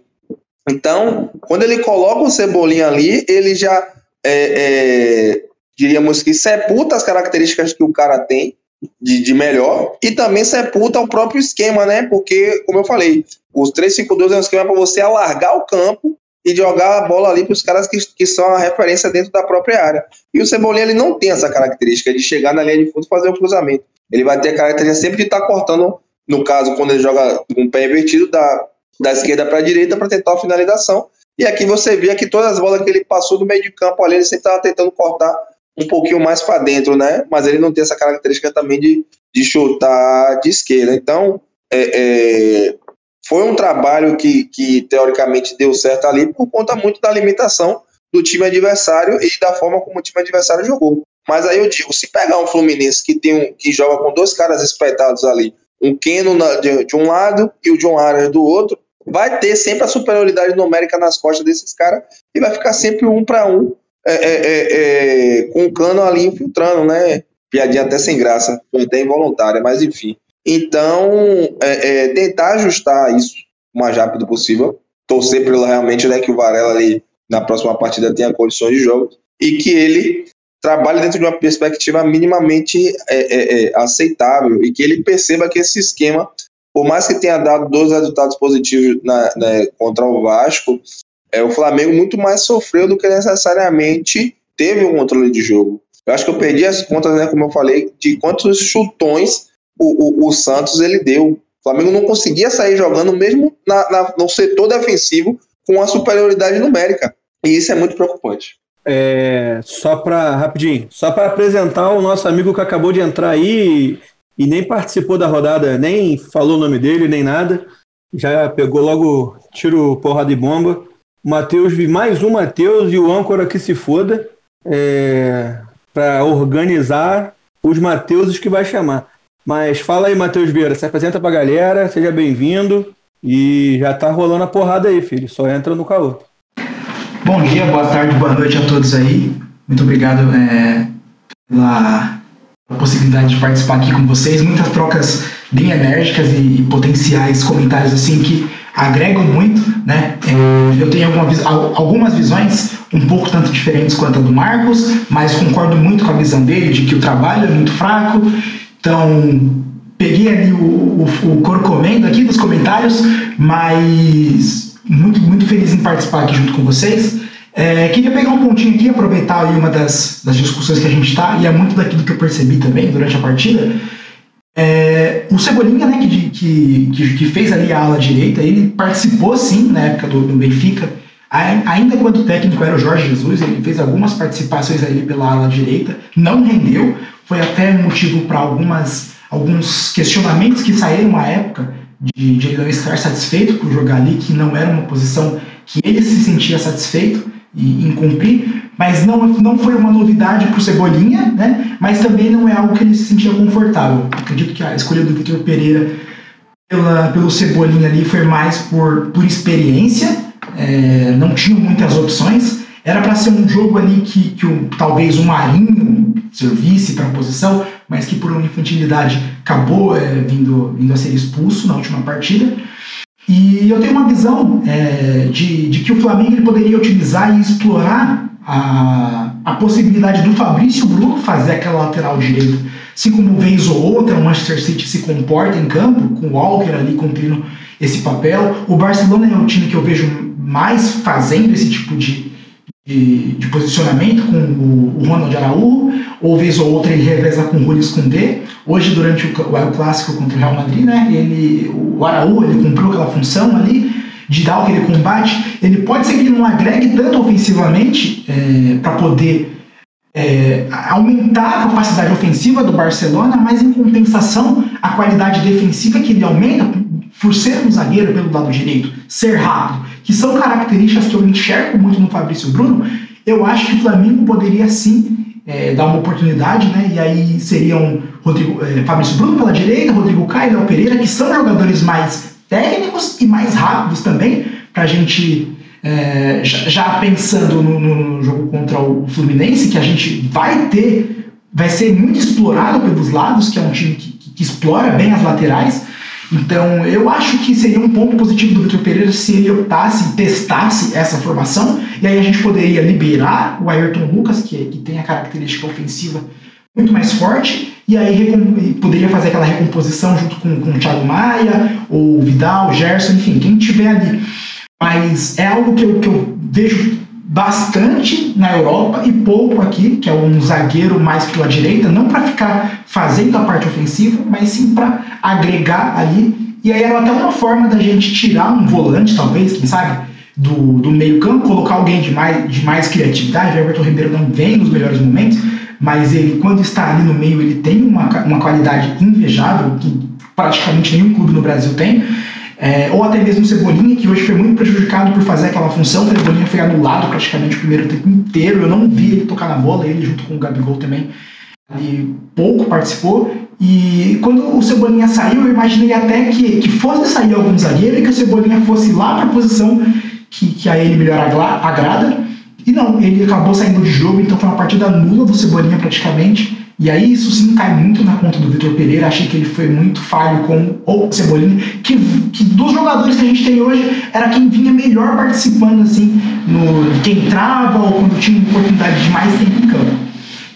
Então, quando ele coloca o Cebolinha ali, ele já é, é, diríamos que sepulta as características que o cara tem de, de, melhor e também sepulta o próprio esquema, né? Porque, como eu falei, os 3-5-2 é um esquema para você alargar o campo e jogar a bola ali para os caras que, que são a referência dentro da própria área. E o Cebolinha ele não tem essa característica de chegar na linha de fundo e fazer o cruzamento. Ele vai ter a característica sempre de estar tá cortando, no caso, quando ele joga com o pé invertido, da, da esquerda para a direita para tentar a finalização. E aqui você via que todas as bolas que ele passou do meio de campo ali, ele sempre estava tentando cortar um pouquinho mais para dentro, né? Mas ele não tem essa característica também de, de chutar de esquerda. Então, é, é, foi um trabalho que, que teoricamente deu certo ali por conta muito da limitação do time adversário e da forma como o time adversário jogou. Mas aí eu digo, se pegar um Fluminense que tem um, que joga com dois caras espetados ali, um Keno na, de, de, um lado e o John Arias do outro, vai ter sempre a superioridade numérica nas costas desses caras e vai ficar sempre um para um é, é, é, é, com o cano ali infiltrando, né? Piadinha até sem graça, até involuntária, mas enfim. Então, é, tentar ajustar isso o mais rápido possível, torcer pelo realmente né, que o Varela ali na próxima partida tenha condições de jogo. E que ele trabalhe dentro de uma perspectiva minimamente é, é, é, aceitável. E que ele perceba que esse esquema, por mais que tenha dado dois resultados positivos na, né, contra o Vasco, é, o Flamengo muito mais sofreu do que necessariamente teve um controle de jogo. Eu acho que eu perdi as contas, né, como eu falei, de quantos chutões o, o, o Santos ele deu. O Flamengo não conseguia sair jogando mesmo na, na, no setor defensivo com a superioridade numérica. E isso é muito preocupante. É, só para rapidinho, só para apresentar o nosso amigo que acabou de entrar aí e, e nem participou da rodada, nem falou o nome dele, nem nada. Já pegou logo tiro porrada de bomba. Matheus, mais um Matheus e o âncora que se foda é, para organizar os Mateuses que vai chamar. Mas fala aí, Matheus Vieira, se apresenta pra galera, seja bem-vindo e já tá rolando a porrada aí, filho. Só entra no caô. Bom dia, boa tarde, boa noite a todos aí. Muito obrigado é, pela possibilidade de participar aqui com vocês. Muitas trocas bem enérgicas e, e potenciais comentários assim que agregam muito, né? É, eu tenho alguma, algumas visões um pouco tanto diferentes quanto a do Marcos, mas concordo muito com a visão dele de que o trabalho é muito fraco. Então, peguei ali o, o, o cor comendo aqui nos comentários, mas muito, muito feliz em participar aqui junto com vocês. É, queria pegar um pontinho aqui, aproveitar aí uma das, das discussões que a gente está, e é muito daquilo que eu percebi também durante a partida, é, o Cebolinha, né, que, que, que, fez ali a ala direita, ele participou sim na época do, do Benfica, ainda quando técnico era o Jorge Jesus, ele fez algumas participações ali pela ala direita, não rendeu, foi até motivo para algumas alguns questionamentos que saíram à época de, de ele não estar satisfeito por jogar ali, que não era uma posição que ele se sentia satisfeito. em, em cumprir, mas não, não foi uma novidade para o Cebolinha, né? mas também não é algo que ele se sentia confortável. Acredito que a escolha do Vitor Pereira pela, pelo Cebolinha ali foi mais por, por experiência, é, não tinham muitas opções. Era para ser um jogo ali que, que um, talvez o Marinho servisse para a posição, mas que por uma infantilidade acabou é, vindo, vindo a ser expulso na última partida. E eu tenho uma visão é, de, de que o Flamengo ele poderia utilizar e explorar a, a possibilidade do Fabrício Bruno fazer aquela lateral direita. Assim como vez ou outra o Manchester City se comporta em campo, com o Walker ali cumprindo esse papel. O Barcelona é o time que eu vejo mais fazendo esse tipo de, de, de posicionamento com o, o Ronald Araújo, ou vez ou outra ele reveza com o Rulis Koundé. Hoje, durante o, o, clássico contra o Real Madrid, né, ele, o Araújo ele cumpriu aquela função ali de dar aquele combate. Ele pode ser que ele não agregue tanto ofensivamente é, para poder é, aumentar a capacidade ofensiva do Barcelona, mas em compensação a qualidade defensiva que ele aumenta por ser um zagueiro pelo lado direito, ser rápido que são características que eu enxergo muito no Fabrício Bruno, eu acho que o Flamengo poderia sim é, dar uma oportunidade, né? E aí seriam Rodrigo, é, Fabrício Bruno pela direita, Rodrigo Caio Léo Pereira, que são jogadores mais técnicos e mais rápidos também, para a gente é, já pensando no, no, jogo contra o Fluminense, que a gente vai ter, vai ser muito explorado pelos lados, que é um time que, que explora bem as laterais. Então, eu acho que seria um ponto positivo do Vitor Pereira se ele optasse, testasse essa formação, e aí a gente poderia liberar o Ayrton Lucas, que, que tem a característica ofensiva muito mais forte, e aí poderia fazer aquela recomposição junto com, com o Thiago Maia, ou Vidal, Gerson, enfim, quem tiver ali. Mas é algo que eu, que eu vejo bastante na Europa e pouco aqui, que é um zagueiro mais pela direita, não para ficar fazendo a parte ofensiva, mas sim para agregar ali. E aí era até uma forma da gente tirar um volante, talvez, quem sabe, do, do meio-campo, colocar alguém de mais, de mais criatividade. O Everton Ribeiro não vem nos melhores momentos, mas ele, quando está ali no meio, ele tem uma, uma qualidade invejável, que praticamente nenhum clube no Brasil tem. É, ou até mesmo Cebolinha, que hoje foi muito prejudicado por fazer aquela função. O Cebolinha foi anulado praticamente o primeiro tempo inteiro. Eu não vi ele tocar na bola, ele junto com o Gabigol também. Ele pouco participou. E quando o Cebolinha saiu, eu imaginei até que, que fosse sair algum zagueiro e que o Cebolinha fosse lá para a posição que, que a ele melhor agrada. E não, ele acabou saindo de jogo, então foi uma partida nula do Cebolinha praticamente. E aí isso sim cai muito na conta do Vitor Pereira. Achei que ele foi muito falho com o Cebolinha, que, que dos jogadores que a gente tem hoje era quem vinha melhor participando, assim, no quem entrava ou quando tinha oportunidade de mais tempo em campo.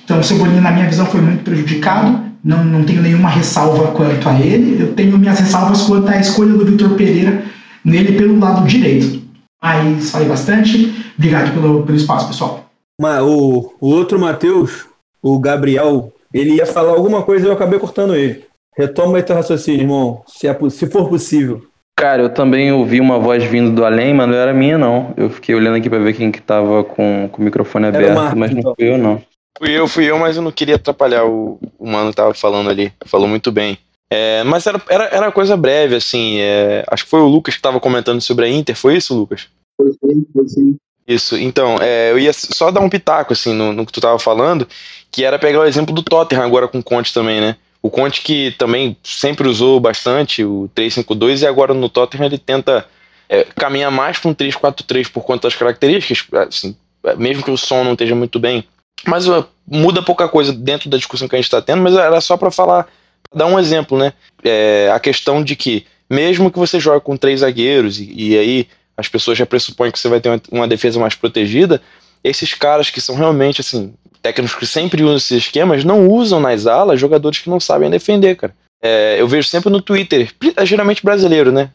Então o Cebolinha, na minha visão, foi muito prejudicado. Não, não tenho nenhuma ressalva quanto a ele. Eu tenho minhas ressalvas quanto à escolha do Vitor Pereira nele pelo lado direito. Mas falei bastante. Obrigado pelo, pelo espaço, pessoal. O, o outro Matheus o Gabriel, ele ia falar alguma coisa e eu acabei cortando ele. Retoma aí teu raciocínio, irmão, se, é, se for possível. Cara, eu também ouvi uma voz vindo do além, mas não era minha, não. Eu fiquei olhando aqui pra ver quem que tava com, com o microfone aberto, Marcos, mas não então. fui eu, não. Fui eu, fui eu, mas eu não queria atrapalhar o, o mano que tava falando ali. Falou muito bem. É, mas era, era, era coisa breve, assim. É, acho que foi o Lucas que tava comentando sobre a Inter. Foi isso, Lucas? Foi sim, foi sim. Isso, então, é, eu ia só dar um pitaco, assim, no, no que tu tava falando, que era pegar o exemplo do Tottenham agora com o Conte também, né? O Conte que também sempre usou bastante o 3-5-2 e agora no Tottenham ele tenta é, caminhar mais para um 3-4-3 por conta das características, assim, mesmo que o som não esteja muito bem. Mas uh, muda pouca coisa dentro da discussão que a gente está tendo, mas era só para falar, dar um exemplo, né? É, a questão de que, mesmo que você jogue com três zagueiros e, e aí as pessoas já pressupõem que você vai ter uma, defesa mais protegida, esses caras que são realmente, assim, técnicos que sempre usam esses esquemas, não usam nas alas jogadores que não sabem defender, cara. É, eu vejo sempre no Twitter, geralmente brasileiro, né?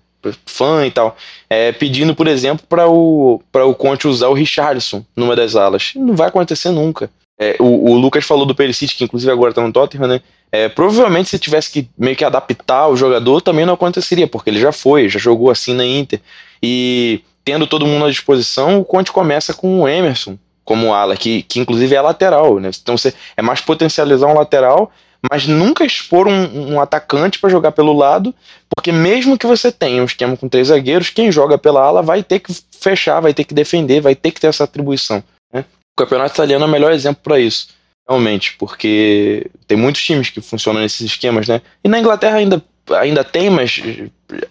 Fã e tal, é, pedindo, por exemplo, para o, o Conte usar o Richardson numa das alas. Não vai acontecer nunca. É, o, o, Lucas falou do Perisic, que inclusive agora tá no Tottenham, né? É, provavelmente se tivesse que meio que adaptar o jogador, também não aconteceria, porque ele já foi, já jogou assim na Inter. E tendo todo mundo à disposição, o Conte começa com o Emerson como ala, que, que inclusive é lateral, né? Então você é mais potencializar um lateral, mas nunca expor um, um atacante para jogar pelo lado, Porque mesmo que você tenha um esquema com três zagueiros, quem joga pela ala vai ter que fechar, vai ter que defender, vai ter que ter essa atribuição. Né? O campeonato italiano é o melhor exemplo para isso, realmente, porque tem muitos times que funcionam nesses esquemas, né? E na Inglaterra ainda, ainda tem, mas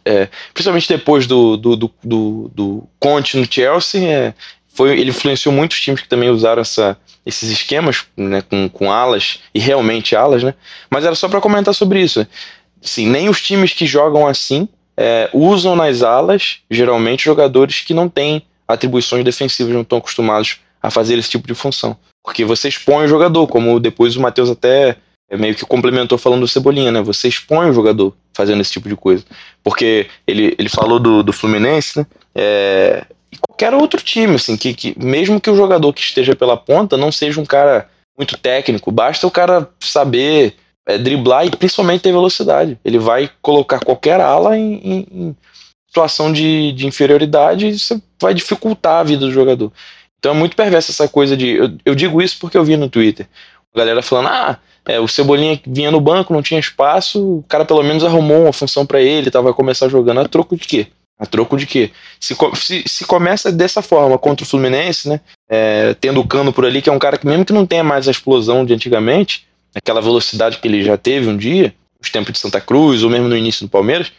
é, principalmente depois do, do, do, do, do Conte no Chelsea, é, foi, ele influenciou muitos times que também usaram essa, esses esquemas né, com, com alas e realmente alas, né? Mas era só para comentar sobre isso. Sim, nem os times que jogam assim é, usam nas alas, geralmente, jogadores que não têm atribuições defensivas, não estão acostumados a fazer esse tipo de função. Porque você expõe o jogador, como depois o Matheus até meio que complementou falando do Cebolinha, né? Você expõe o jogador fazendo esse tipo de coisa. Porque ele, ele falou do, do Fluminense, né? É, e qualquer outro time, assim, que, que mesmo que o jogador que esteja pela ponta não seja um cara muito técnico, basta o cara saber é, driblar e principalmente ter velocidade. Ele vai colocar qualquer ala em, em, em situação de, de, inferioridade e isso vai dificultar a vida do jogador. Então é muito perversa essa coisa de. Eu, eu digo isso porque eu vi no Twitter. A galera falando, ah, é, o Cebolinha vinha no banco, não tinha espaço, o cara pelo menos arrumou uma função para ele, tá, vai começar jogando a troco de quê? A troco de quê? Se, se, se começa dessa forma contra o Fluminense, né? É, tendo o cano por ali, que é um cara que, mesmo que não tenha mais a explosão de antigamente, aquela velocidade que ele já teve um dia, os tempos de Santa Cruz, ou mesmo no início do Palmeiras,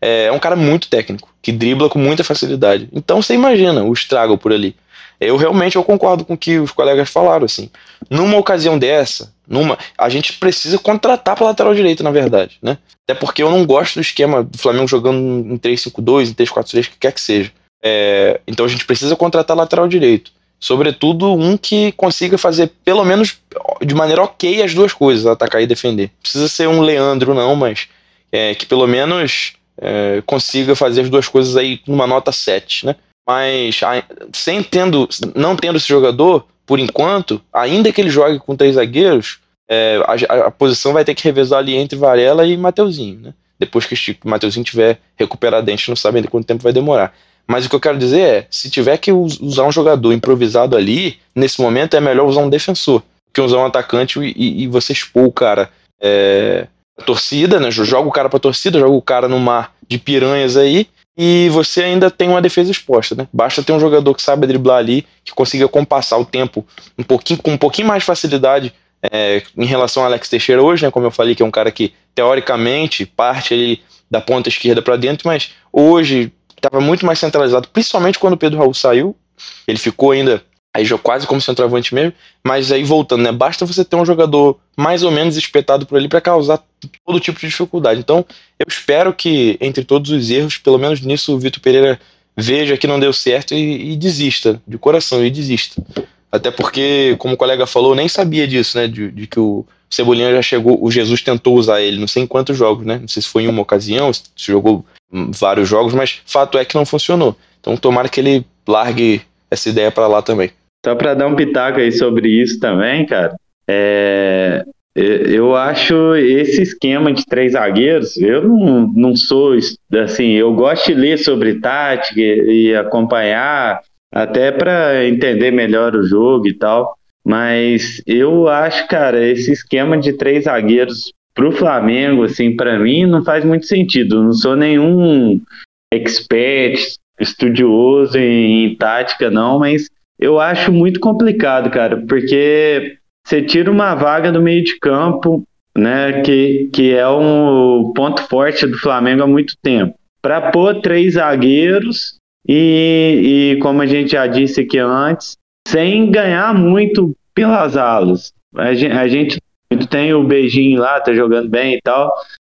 é, é um cara muito técnico, que dribla com muita facilidade. Então você imagina o estrago por ali. Eu realmente eu concordo com o que os colegas falaram, assim. Numa ocasião dessa, numa, a gente precisa contratar para lateral direito, na verdade, né? Até porque eu não gosto do esquema do Flamengo jogando em 3-5-2, em 3-4-3, que quer que seja. É, então a gente precisa contratar lateral direito. Sobretudo um que consiga fazer, pelo menos de maneira ok, as duas coisas, atacar e defender. Precisa ser um Leandro, não, mas é, que pelo menos é, consiga fazer as duas coisas aí numa nota 7, né? Mas sem tendo, não tendo esse jogador, por enquanto, ainda que ele jogue com três zagueiros, é, a, a, posição vai ter que revezar ali entre Varela e Mateuzinho, né? Depois que o Mateuzinho tiver recuperado, a gente não sabe ainda quanto tempo vai demorar. Mas o que eu quero dizer é, se tiver que usar um jogador improvisado ali, nesse momento é melhor usar um defensor que usar um atacante e, e você expor o cara é, a torcida, né? Joga o cara pra torcida, joga o cara no mar de piranhas aí e você ainda tem uma defesa exposta, né? Basta ter um jogador que saiba driblar ali, que consiga compassar o tempo um pouquinho, com um pouquinho mais de facilidade é, em relação ao Alex Teixeira hoje, né? Como eu falei, que é um cara que teoricamente parte ali da ponta esquerda para dentro, mas hoje estava muito mais centralizado, principalmente quando o Pedro Raul saiu. Ele ficou ainda aí já quase como centroavante mesmo, mas aí voltando, né? Basta você ter um jogador mais ou menos espetado por ali para causar todo tipo de dificuldade. Então, eu espero que entre todos os erros, pelo menos nisso o Vitor Pereira veja que não deu certo e, e, desista, de coração, e desista. Até porque, como o colega falou, nem sabia disso, né? De, de que o Cebolinha já chegou, o Jesus tentou usar ele, não sei em quantos jogos, né? Não sei se foi em uma ocasião, se jogou vários jogos, mas fato é que não funcionou. Então tomara que ele largue essa ideia para lá também. Só para dar um pitaco aí sobre isso também, cara, é, eu acho esse esquema de três zagueiros, eu não, não sou assim, eu gosto de ler sobre tática e acompanhar, até para entender melhor o jogo e tal. Mas eu acho, cara, esse esquema de três zagueiros pro Flamengo, assim, para mim não faz muito sentido. Não sou nenhum expert, estudioso em, em tática, não, mas eu acho muito complicado, cara, porque você tira uma vaga do meio de campo, né, que, que é um ponto forte do Flamengo há muito tempo, para pôr três zagueiros e, e, como a gente já disse aqui antes, sem ganhar muito pelas alas. A gente, a gente tem o beijinho lá, tá jogando bem e tal,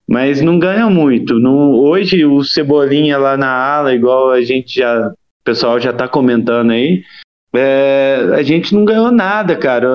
mas não ganha muito. Hoje o Cebolinha lá na ala, igual a gente já, o pessoal já tá comentando aí, é, a gente não ganhou nada, cara,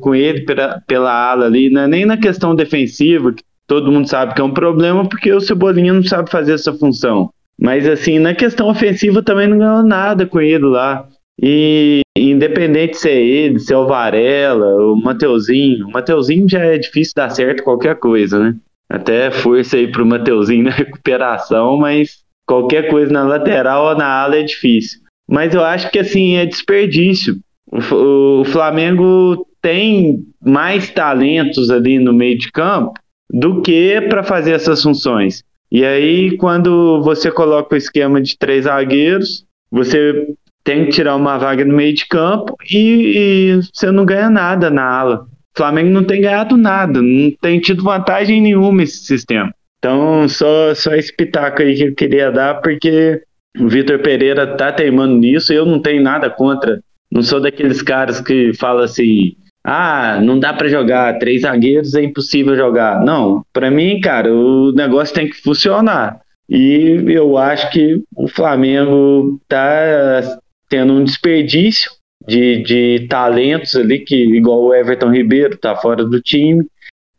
com ele pela, pela ala ali, né? nem na questão defensiva, que todo mundo sabe que é um problema, porque o Cebolinha não sabe fazer essa função. Mas assim, na questão ofensiva também não ganhou nada com ele lá. E independente se é ele, se é o Varela, o Mateuzinho, o Mateuzinho já é difícil dar certo qualquer coisa, né? Até força aí pro Mateuzinho na recuperação, mas qualquer coisa na lateral ou na ala é difícil. Mas eu acho que assim é desperdício. O, o Flamengo tem mais talentos ali no meio de campo do que para fazer essas funções. E aí, quando você coloca o esquema de três zagueiros, você tem que tirar uma vaga no meio de campo e, e você não ganha nada na ala. O Flamengo não tem ganhado nada, não tem tido vantagem nenhuma esse sistema. Então, só, só esse pitaco aí que eu queria dar, porque o Vitor Pereira tá teimando nisso eu não tenho nada contra. Não sou daqueles caras que fala assim, ah, não dá para jogar, três zagueiros é impossível jogar. Não, para mim, cara, o negócio tem que funcionar. E eu acho que o Flamengo tá tendo um desperdício de, de talentos ali, que igual o Everton Ribeiro tá fora do time.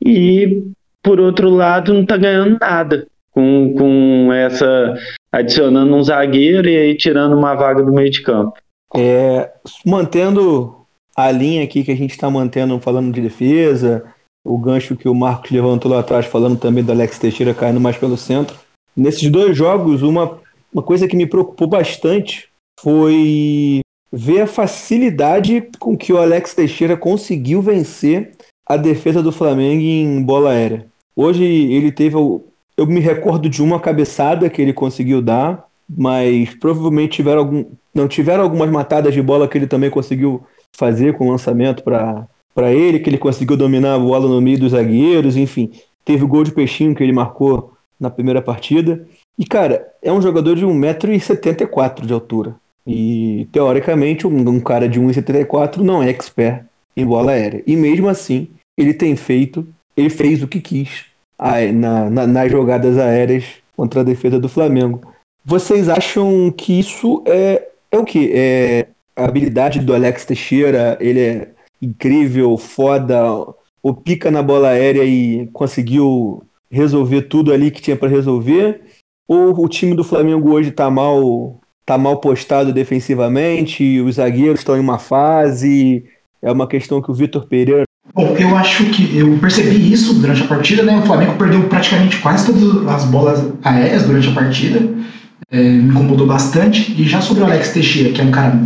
E, por outro lado, não tá ganhando nada com, com essa adicionando um zagueiro e aí tirando uma vaga do meio de campo. É, mantendo a linha aqui que a gente está mantendo falando de defesa, o gancho que o Marcos levantou lá atrás, falando também do Alex Teixeira caindo mais pelo centro. Nesses dois jogos, uma, uma coisa que me preocupou bastante foi ver a facilidade com que o Alex Teixeira conseguiu vencer a defesa do Flamengo em bola aérea. Hoje ele teve. Eu me recordo de uma cabeçada que ele conseguiu dar, mas provavelmente tiveram algum, não tiveram algumas matadas de bola que ele também conseguiu fazer com o lançamento para ele, que ele conseguiu dominar a bola no meio dos zagueiros, enfim. Teve o gol de peixinho que ele marcou na primeira partida. E, cara, é um jogador de 1,74m de altura. E, teoricamente, um, um cara de 1,74 não é expert em bola aérea. E mesmo assim, ele tem feito, ele fez o que quis na, na, nas jogadas aéreas contra a defesa do Flamengo. Vocês acham que isso é, é o que? É a habilidade do Alex Teixeira, ele é incrível, foda, o pica na bola aérea e conseguiu resolver tudo ali que tinha para resolver? Ou o time do Flamengo hoje tá mal, tá mal postado defensivamente, os zagueiros estão em uma fase, é uma questão que o Vitor Pereira Bom, eu acho que eu percebi isso durante a partida, né? O Flamengo perdeu praticamente quase todas as bolas aéreas durante a partida é, me incomodou bastante. E já sobre o Alex Teixeira, que é um cara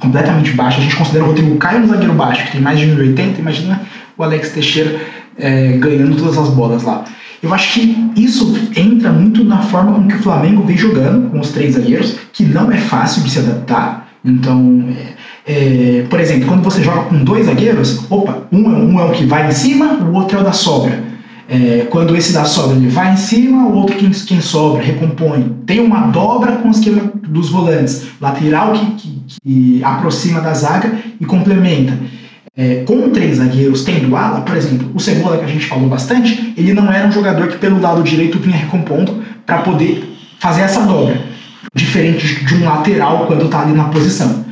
completamente baixo, a gente considera o Rodrigo Caio um zagueiro baixo, que tem mais de 1,80, imagina o Alex Teixeira é, ganhando todas as bolas lá. Eu acho que isso entra muito na forma com que o Flamengo vem jogando com os três zagueiros, que não é fácil de se adaptar. Então, é, é, por exemplo, quando você joga com dois zagueiros, opa, um, é, um é o que vai em cima, o outro é o da sobra. É, quando esse da sobra ele vai em cima, o outro quem, quem sobra recompõe. Tem uma dobra com o esquema dos volantes, lateral que, que, que aproxima da zaga e complementa. É, com três zagueiros tendo ala, por exemplo, o Cebola que a gente falou bastante, ele não era um jogador que pelo lado direito vinha recompondo para poder fazer essa dobra, diferente de um lateral quando está ali na posição.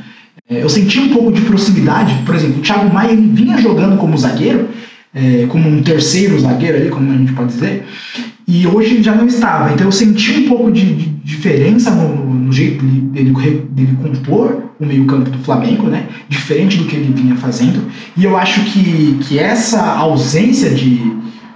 É, eu senti um pouco de proximidade, por exemplo, o Thiago Maia vinha jogando como zagueiro, é, como um terceiro zagueiro ali, como a gente pode dizer, e hoje já não estava. Então eu senti um pouco de, de diferença no, no, jeito dele, dele, compor o meio-campo do Flamengo, né? Diferente do que ele vinha fazendo. E eu acho que, que essa ausência de,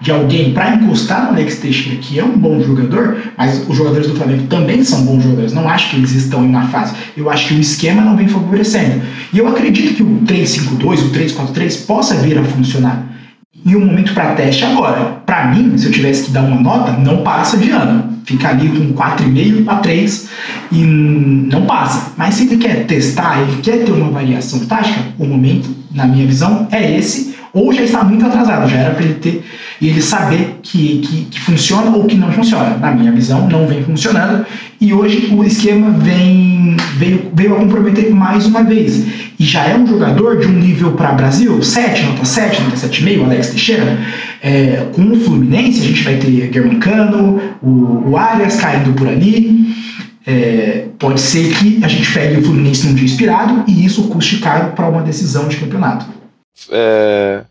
de alguém para encostar no Alex Teixeira, que é um bom jogador, mas os jogadores do Flamengo também são bons jogadores. Não acho que eles estão em uma fase. Eu acho que o esquema não vem favorecendo. E eu acredito que o 3-5-2, o 3-4-3 possa vir a funcionar e o momento para teste agora. Para mim, se eu tivesse que dar uma nota, não passa de ano. Fica ali com 4,5 a 3 e não passa. Mas se ele quer testar, ele quer ter uma variação tática, o momento, na minha visão, é esse ou já está muito atrasado, já era para ele ter e ele saber que, que, que, funciona ou que não funciona. Na minha visão, não vem funcionando e hoje o esquema vem veio, veio a comprometer mais uma vez. E já é um jogador de um nível para Brasil, 7, nota 7, nota 7,5, Alex Teixeira. É, com o Fluminense, a gente vai ter Germancano, o, o Arias caindo por ali. É, pode ser que a gente pegue o Fluminense num dia inspirado e isso custe caro para uma decisão de campeonato é,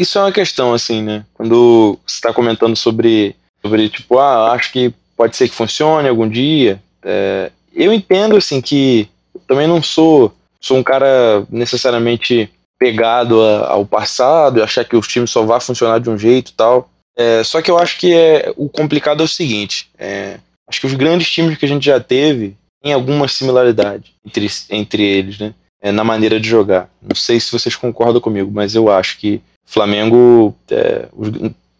isso é uma questão, assim, né? Quando você está comentando sobre, sobre, tipo, ah, acho que pode ser que funcione algum dia. É, eu entendo, assim, que também não sou, sou um cara necessariamente pegado a, ao passado e achar que os times só vai funcionar de um jeito e tal. É, só que eu acho que é, o complicado é o seguinte: é, acho que os grandes times que a gente já teve têm alguma similaridade entre, entre eles, né? é, na maneira de jogar. Não sei se vocês concordam comigo, mas eu acho que Flamengo, é,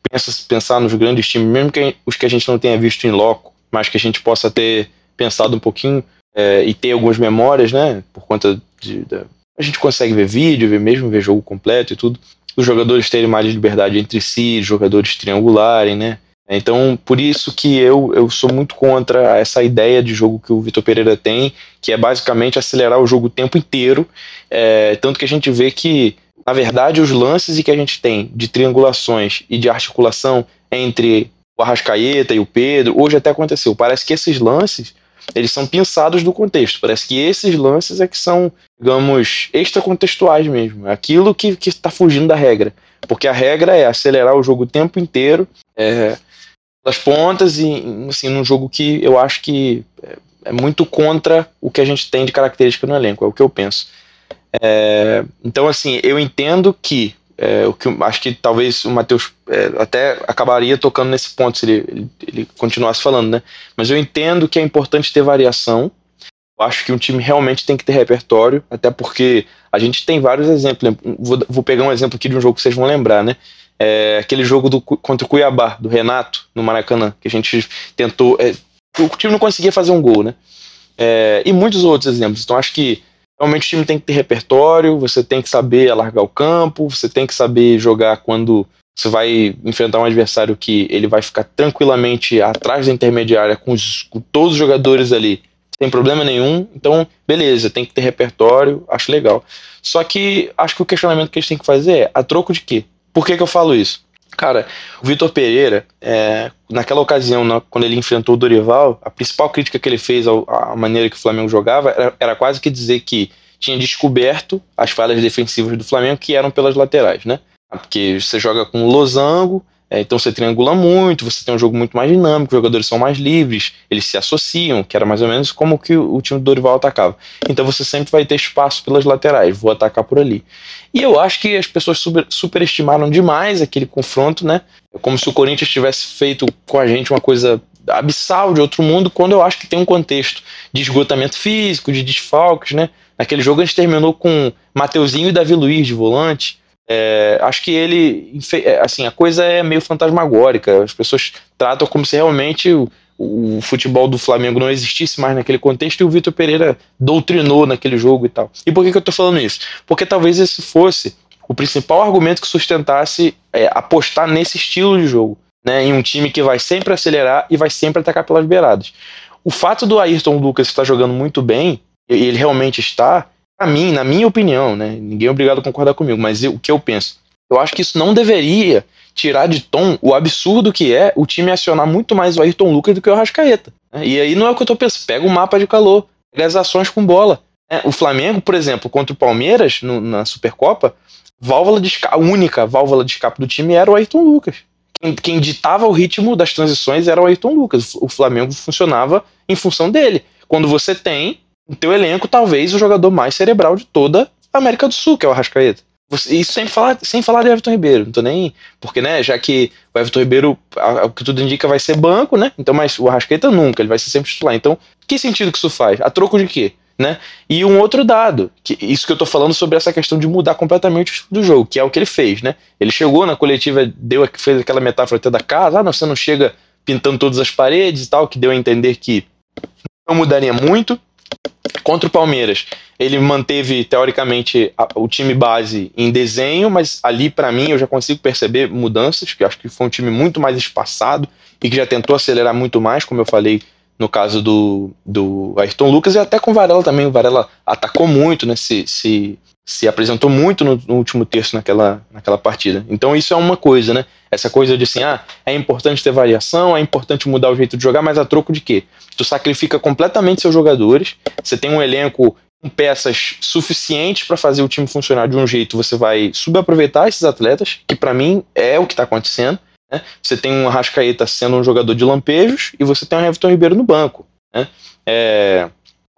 pensa, pensar nos grandes times, mesmo que os que a gente não tenha visto em loco, mas que a gente possa ter pensado um pouquinho é, e ter algumas memórias, né? Por conta de, de, a gente consegue ver vídeo, ver mesmo ver jogo completo e tudo. Os jogadores terem mais liberdade entre si, jogadores triangularem, né? Então, por isso que eu, eu sou muito contra essa ideia de jogo que o Vitor Pereira tem, que é basicamente acelerar o jogo o tempo inteiro. É, tanto que a gente vê que, na verdade, os lances que a gente tem de triangulações e de articulação entre o Arrascaeta e o Pedro, hoje até aconteceu. Parece que esses lances eles são pensados do contexto. Parece que esses lances é que são, digamos, extracontextuais mesmo. Aquilo que está fugindo da regra. Porque a regra é acelerar o jogo o tempo inteiro. É, das pontas e assim num jogo que eu acho que é, é muito contra o que a gente tem de característica no elenco, é o que eu penso. É, então assim, eu entendo que é, o que acho que talvez o Matheus é, até acabaria tocando nesse ponto se ele, ele, ele, continuasse falando, né? Mas eu entendo que é importante ter variação. Eu acho que um time realmente tem que ter repertório, até porque a gente tem vários exemplos. Vou, vou pegar um exemplo aqui de um jogo que vocês vão lembrar, né? é, aquele jogo do, contra o Cuiabá, do Renato, no Maracanã, que a gente tentou. É, o time não conseguia fazer um gol, né? É, e muitos outros exemplos. Então acho que realmente o time tem que ter repertório, você tem que saber alargar o campo, você tem que saber jogar quando você vai enfrentar um adversário que ele vai ficar tranquilamente atrás da intermediária com, os, com todos os jogadores ali, sem problema nenhum. Então, beleza, tem que ter repertório, acho legal. Só que acho que o questionamento que a gente tem que fazer é: a troco de quê? Por que, que eu falo isso? Cara, o Vitor Pereira, é, naquela ocasião, na, quando ele enfrentou o Dorival, a principal crítica que ele fez à maneira que o Flamengo jogava era, era, quase que dizer que tinha descoberto as falhas defensivas do Flamengo que eram pelas laterais, né? Porque você joga com losango, é, então você triangula muito, você tem um jogo muito mais dinâmico, os jogadores são mais livres, eles se associam, que era mais ou menos como que o, time do Dorival atacava. Então você sempre vai ter espaço pelas laterais, vou atacar por ali. E eu acho que as pessoas super, superestimaram demais aquele confronto, né? É como se o Corinthians tivesse feito com a gente uma coisa abissal de outro mundo, quando eu acho que tem um contexto de esgotamento físico, de desfalques, né? Naquele jogo a gente terminou com Mateuzinho e Davi Luiz de volante, é, acho que ele, é, assim, a coisa é meio fantasmagórica. As pessoas tratam como se realmente o, o futebol do Flamengo não existisse mais naquele contexto e o Vitor Pereira doutrinou naquele jogo e tal. E por que, que eu tô falando isso? Porque talvez esse fosse o principal argumento que sustentasse é, apostar nesse estilo de jogo, né, em um time que vai sempre acelerar e vai sempre atacar pelas beiradas. O fato do Ayrton Lucas estar jogando muito bem, e ele realmente está, para mim, na minha opinião, né, ninguém é obrigado a concordar comigo, mas eu, o que eu penso, eu acho que isso não deveria tirar de tom o absurdo que é o time acionar muito mais o Ayrton Lucas do que o Rascaeta. Né? E aí não é o que eu tô pensando, pega o mapa de calor, pega as ações com bola. É, o Flamengo, por exemplo, contra o Palmeiras no, na Supercopa, válvula de a única válvula de escape do time era o Ayrton Lucas. Quem, quem ditava o ritmo das transições era o Ayrton Lucas. O Flamengo funcionava em função dele. Quando você tem no teu elenco, talvez, o jogador mais cerebral de toda a América do Sul, que é o Arrascaeta. Isso sem falar, sem falar de Everton Ribeiro, não tô nem. Porque, né, já que o Everton Ribeiro, o que tudo indica, vai ser banco, né? Então, mas o Arrascaeta nunca, ele vai ser sempre titular. Então, que sentido que isso faz? A troco de quê? Né? E um outro dado, que isso que eu tô falando sobre essa questão de mudar completamente do jogo, que é o que ele fez, né? Ele chegou na coletiva, deu, fez aquela metáfora até da casa, ah, não, você não chega pintando todas as paredes e tal, que deu a entender que não mudaria muito, Contra o Palmeiras, ele manteve teoricamente a, o time base em desenho, mas ali para mim eu já consigo perceber mudanças, que acho que foi um time muito mais espaçado e que já tentou acelerar muito mais, como eu falei no caso do, do Ayrton Lucas, e até com o Varela também. O Varela atacou muito, né? Se, se, se apresentou muito no, no, último terço naquela, naquela partida. Então isso é uma coisa, né? Essa coisa de assim, ah, é importante ter variação, é importante mudar o jeito de jogar, mas a troco de quê? Tu sacrifica completamente seus jogadores, você tem um elenco com peças suficientes para fazer o time funcionar de um jeito, você vai subaproveitar esses atletas, que para mim é o que está acontecendo. Né? Você tem um Arrascaeta sendo um jogador de lampejos e você tem um Everton Ribeiro no banco. Né? É...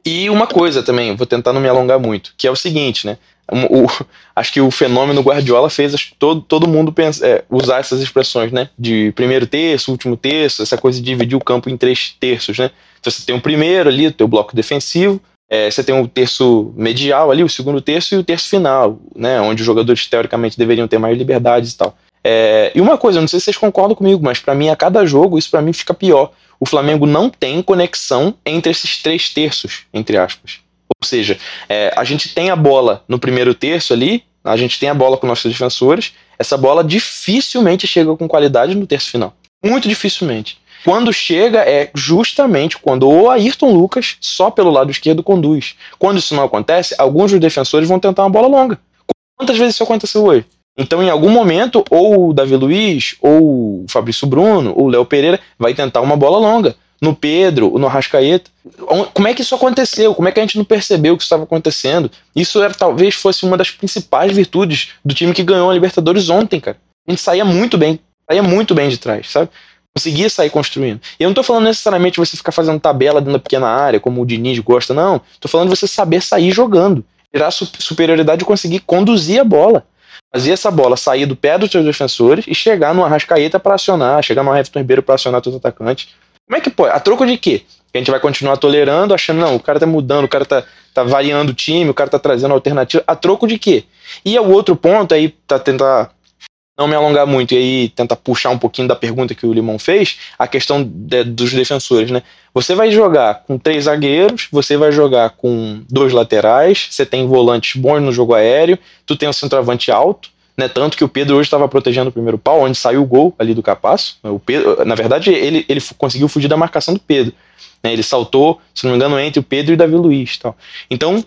E uma coisa também, vou tentar não me alongar muito, que é o seguinte, né? O, acho que o fenômeno Guardiola fez todo, todo mundo pensa, é, usar essas expressões, né? De primeiro terço, último terço, essa coisa de dividir o campo em três terços, né? Então você tem o primeiro ali, o teu bloco defensivo, é, você tem o terço medial ali, o segundo terço e o terço final, né? Onde os jogadores teoricamente deveriam ter mais liberdade e tal. É, e uma coisa, não sei se vocês concordam comigo, mas para mim, a cada jogo, isso para mim fica pior. O Flamengo não tem conexão entre esses três terços, entre aspas. Ou seja, é, a gente tem a bola no primeiro terço ali, a gente tem a bola com nossos defensores, essa bola dificilmente chega com qualidade no terço final. Muito dificilmente. Quando chega é justamente quando o Ayrton Lucas, só pelo lado esquerdo, conduz. Quando isso não acontece, alguns dos defensores vão tentar uma bola longa. Quantas vezes isso aconteceu hoje? Então, em algum momento, ou o Davi Luiz, ou o Fabrício Bruno, ou o Léo Pereira vai tentar uma bola longa. No Pedro, no Arrascaeta. Como é que isso aconteceu? Como é que a gente não percebeu que isso estava acontecendo? Isso era, talvez fosse uma das principais virtudes do time que ganhou a Libertadores ontem, cara. A gente saía muito bem, saía muito bem de trás, sabe? Conseguia sair construindo. E eu não tô falando necessariamente você ficar fazendo tabela dentro da pequena área, como o Diniz gosta, não. Tô falando você saber sair jogando. Tirar superioridade e conseguir conduzir a bola fazer essa bola sair do pé dos seus defensores e chegar no Arrascaeta para acionar, chegar no Everton Ribeiro para acionar seus atacantes. Como é que pode? A troco de quê? Que a gente vai continuar tolerando, achando, não, o cara tá mudando, o cara tá, tá variando o time, o cara tá trazendo alternativa. A troco de quê? E o outro ponto aí, tá tentar não me alongar muito e aí tentar puxar um pouquinho da pergunta que o Limão fez, a questão de, dos defensores, né? Você vai jogar com três zagueiros, você vai jogar com dois laterais, você tem volantes bons no jogo aéreo, tu tem um centroavante alto, né? Tanto que o Pedro hoje estava protegendo o primeiro pau, onde saiu o gol ali do Capasso. O Pedro, na verdade, ele, ele conseguiu fugir da marcação do Pedro. Né? Ele saltou, se não me engano, entre o Pedro e o Davi Luiz. Tal. Então,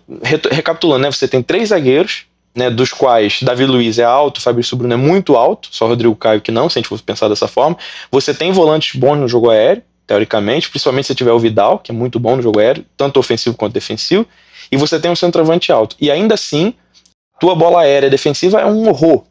recapitulando, né? Você tem três zagueiros, né, dos quais Davi Luiz é alto, Fabrício Bruno é muito alto, só Rodrigo Caio que não, se a gente fosse pensar dessa forma. Você tem volantes bons no jogo aéreo, teoricamente, principalmente se tiver o Vidal, que é muito bom no jogo aéreo, tanto ofensivo quanto defensivo, e você tem um centroavante alto. E ainda assim, tua bola aérea defensiva é um horror.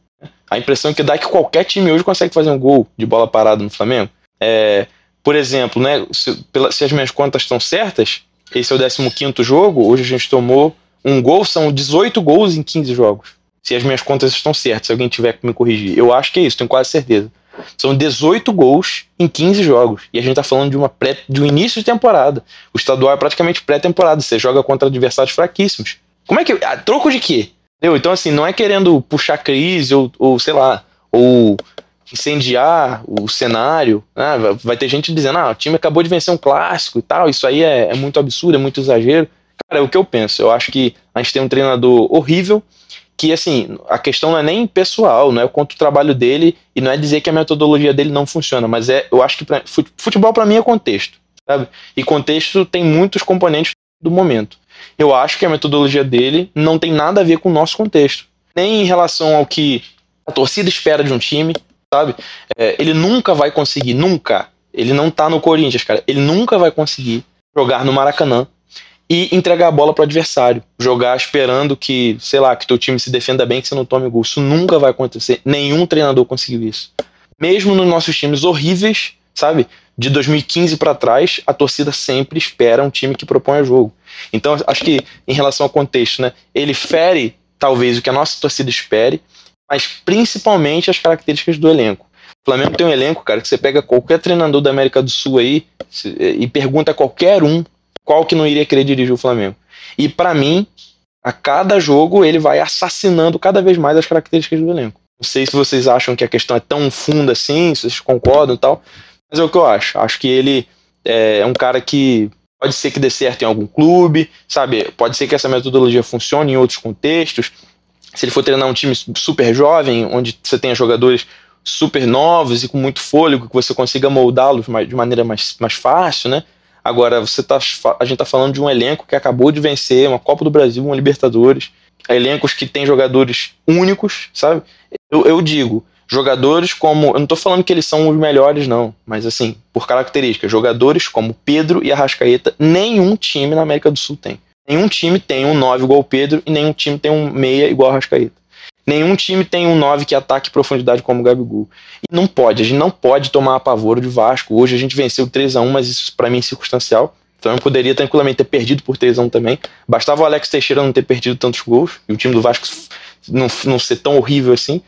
A impressão que dá é que qualquer time hoje consegue fazer um gol de bola parada no Flamengo. É, por exemplo, né, se, pela, se as minhas contas estão certas, esse é o 15 jogo, hoje a gente tomou um gol, são 18 gols em 15 jogos. Se as minhas contas estão certas, se alguém tiver que me corrigir. Eu acho que é isso, tenho quase certeza. São 18 gols em 15 jogos. E a gente tá falando de, uma pré, de um início de temporada. O estadual é praticamente pré-temporada. Você joga contra adversários fraquíssimos. Como é que. A troco de quê? Entendeu? Então, assim, não é querendo puxar crise ou, ou sei lá, ou incendiar o cenário. Né? Vai ter gente dizendo, ah, o time acabou de vencer um clássico e tal. Isso aí é, é muito absurdo, é muito exagero. Cara, é o que eu penso. Eu acho que a gente tem um treinador horrível que assim, a questão não é nem pessoal, não é quanto o trabalho dele e não é dizer que a metodologia dele não funciona, mas é, eu acho que pra, futebol para mim é contexto, sabe? E contexto tem muitos componentes do momento. Eu acho que a metodologia dele não tem nada a ver com o nosso contexto, nem em relação ao que a torcida espera de um time, sabe? É, ele nunca vai conseguir, nunca. Ele não tá no Corinthians, cara. Ele nunca vai conseguir jogar no Maracanã e entregar a bola para o adversário. Jogar esperando que, sei lá, que teu time se defenda bem, que você não tome gol. Isso nunca vai acontecer. Nenhum treinador conseguiu isso. Mesmo nos nossos times horríveis, sabe? De 2015 para trás, a torcida sempre espera um time que propõe jogo. Então, acho que em relação ao contexto, né, ele fere talvez o que a nossa torcida espere, mas principalmente as características do elenco. O Flamengo tem um elenco, cara, que você pega qualquer treinador da América do Sul aí e pergunta a qualquer um qual que não iria querer dirigir o Flamengo? E para mim, a cada jogo ele vai assassinando cada vez mais as características do elenco. Não sei se vocês acham que a questão é tão funda assim, se vocês concordam e tal, mas é o que eu acho. Acho que ele é um cara que pode ser que dê certo em algum clube, sabe? Pode ser que essa metodologia funcione em outros contextos. Se ele for treinar um time super jovem, onde você tenha jogadores super novos e com muito fôlego, que você consiga moldá-los de maneira mais, mais fácil, né? Agora, você tá, a gente tá falando de um elenco que acabou de vencer uma Copa do Brasil, uma Libertadores, elencos que tem jogadores únicos, sabe? Eu, eu digo, jogadores como. Eu não tô falando que eles são os melhores, não, mas assim, por características, jogadores como Pedro e Arrascaeta, nenhum time na América do Sul tem. Nenhum time tem um 9 igual o Pedro e nenhum time tem um meia igual o Arrascaeta. Nenhum time tem um 9 que ataque profundidade como o Gabigol. E não pode, a gente não pode tomar apavoro de Vasco. Hoje a gente venceu 3 a 1 mas isso para mim é circunstancial. Então eu poderia tranquilamente ter perdido por 3 a 1 também. Bastava o Alex Teixeira não ter perdido tantos gols e o time do Vasco não, não ser tão horrível assim.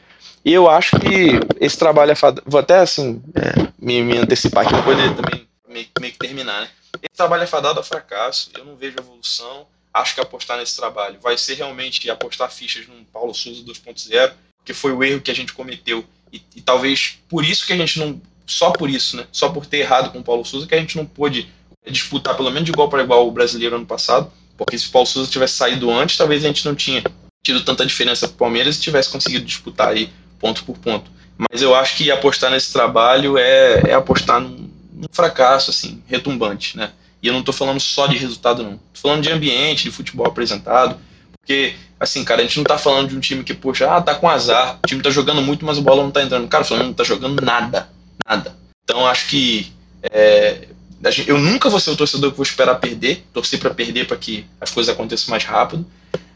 E eu acho que esse trabalho é. Vou até assim é, me, me, antecipar aqui para poder também meio, meio que terminar, né? Esse trabalho é fadado ao fracasso. Eu não vejo evolução acho que apostar nesse trabalho vai ser realmente apostar fichas num Paulo Souza 2.0, que foi o erro que a gente cometeu E, e, talvez por isso que a gente não. Só por isso, né? Só por ter errado com o Paulo Souza, que a gente não pôde disputar pelo menos de igual para igual o brasileiro ano passado. Porque se o Paulo Souza tivesse saído antes, talvez a gente não tinha tido tanta diferença para o Palmeiras e tivesse conseguido disputar aí ponto por ponto. Mas eu acho que apostar nesse trabalho é, é apostar num, num, fracasso, assim, retumbante, né? E eu não estou falando só de resultado, não. Estou falando de ambiente, de futebol apresentado. Porque, assim, cara, a gente não está falando de um time que, poxa, ah, tá com azar, o time tá jogando muito, mas o bola não tá entrando. Cara, o Flamengo não tá jogando nada. Nada. Então acho que é, eu nunca vou ser o torcedor que vou esperar perder, torcer para perder para que as coisas aconteçam mais rápido.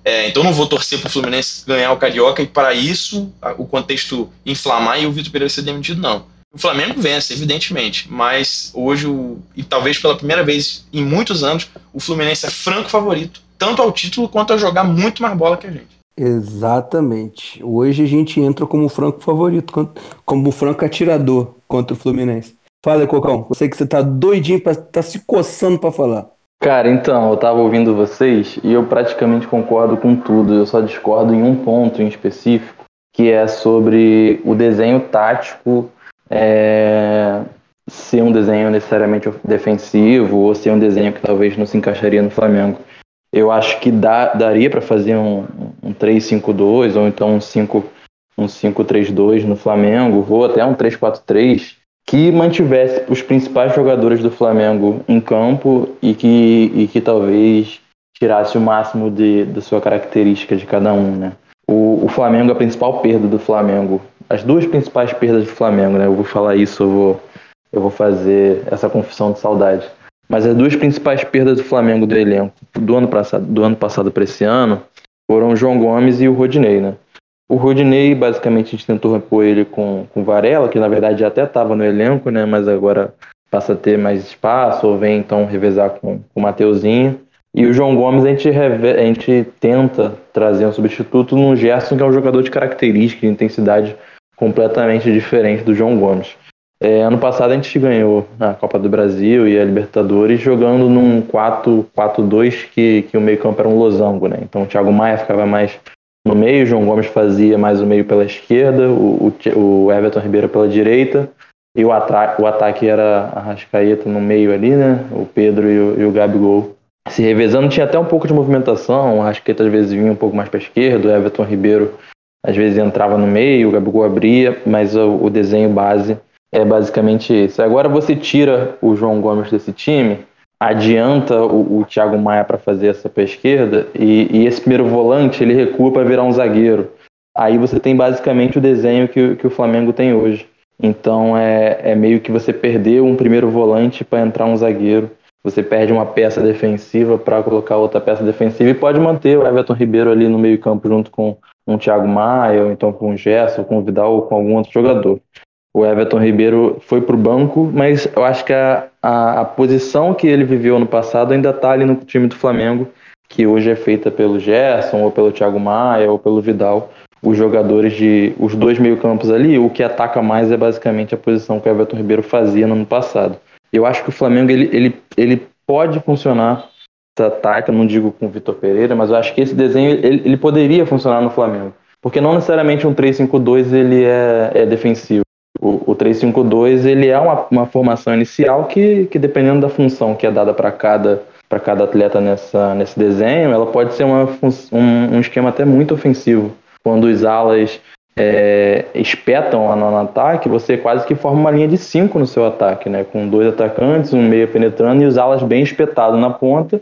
É, então não vou torcer para o Fluminense ganhar o Carioca e para isso o contexto inflamar e o Vitor Pereira ser demitido, não. O Flamengo vence, evidentemente, mas hoje, e talvez pela primeira vez em muitos anos, o Fluminense é franco favorito, tanto ao título quanto a jogar muito mais bola que a gente. Exatamente. Hoje a gente entra como franco favorito, como franco atirador contra o Fluminense. Fala, Cocão. Eu sei que você tá doidinho, pra, tá se coçando para falar. Cara, então, eu tava ouvindo vocês e eu praticamente concordo com tudo. Eu só discordo em um ponto em específico, que é sobre o desenho tático é, ser um desenho necessariamente defensivo ou ser um desenho que talvez não se encaixaria no Flamengo. Eu acho que dá, daria para fazer um, um 3-5-2 ou então um 5 um 5-3-2 no Flamengo, ou até um 3-4-3 que mantivesse os principais jogadores do Flamengo em campo e que, e que talvez tirasse o máximo de, da sua característica de cada um, né? O, o Flamengo, a principal perda do Flamengo, as duas principais perdas do Flamengo, né? Eu vou falar isso, eu vou, eu vou fazer essa confissão de saudade. Mas as duas principais perdas do Flamengo do elenco do ano passado, do ano passado para esse ano foram o João Gomes e o Rodinei, né? O Rodinei, basicamente, a gente tentou repor ele com o Varela, que na verdade até estava no elenco, né? Mas agora passa a ter mais espaço, ou vem então revezar com, com o Mateuzinho. E o João Gomes a gente, reve... a gente tenta trazer um substituto no Gerson, que é um jogador de característica, de intensidade completamente diferente do João Gomes. É, ano passado a gente ganhou a Copa do Brasil e a Libertadores jogando num 4-4-2 que, que o meio campo era um losango, né? Então o Thiago Maia ficava mais no meio, João Gomes fazia mais o meio pela esquerda, o, o, o Everton Ribeiro pela direita, e o, o ataque era a Rascaeta no meio ali, né? O Pedro e o, e o Gabigol se revezando. Tinha até um pouco de movimentação, o Rascaeta às vezes vinha um pouco mais para a esquerda, o Everton Ribeiro às vezes entrava no meio, o Gabigol abria, mas o, o desenho base é basicamente esse. Agora você tira o João Gomes desse time, adianta o, o Thiago Maia para fazer essa para esquerda e, e, esse primeiro volante ele recua para virar um zagueiro. Aí você tem basicamente o desenho que, que o Flamengo tem hoje. Então é, é meio que você perdeu um primeiro volante para entrar um zagueiro. Você perde uma peça defensiva para colocar outra peça defensiva e pode manter o Everton Ribeiro ali no meio-campo junto com um Thiago Maia, ou então com o Gerson, com o Vidal ou com algum outro jogador. O Everton Ribeiro foi para o banco, mas eu acho que a, a, a, posição que ele viveu no passado ainda está ali no time do Flamengo, que hoje é feita pelo Gerson, ou pelo Thiago Maia, ou pelo Vidal. Os jogadores de. Os dois meio-campos ali, o que ataca mais é basicamente a posição que o Everton Ribeiro fazia no ano passado. Eu acho que o Flamengo ele, ele, ele pode funcionar essa ataque, não digo com o Vitor Pereira, mas eu acho que esse desenho ele, ele poderia funcionar no Flamengo. Porque não necessariamente um 3-5-2 ele é, é defensivo. O, o 352 ele é uma, uma formação inicial que, que dependendo da função que é dada para cada para cada atleta nessa, nesse desenho, ela pode ser uma, um, um esquema até muito ofensivo. Quando os alas é, espetam lá no, ataque, você quase que forma uma linha de cinco no seu ataque, né? Com dois atacantes, um meia penetrando e os alas bem espetados na ponta.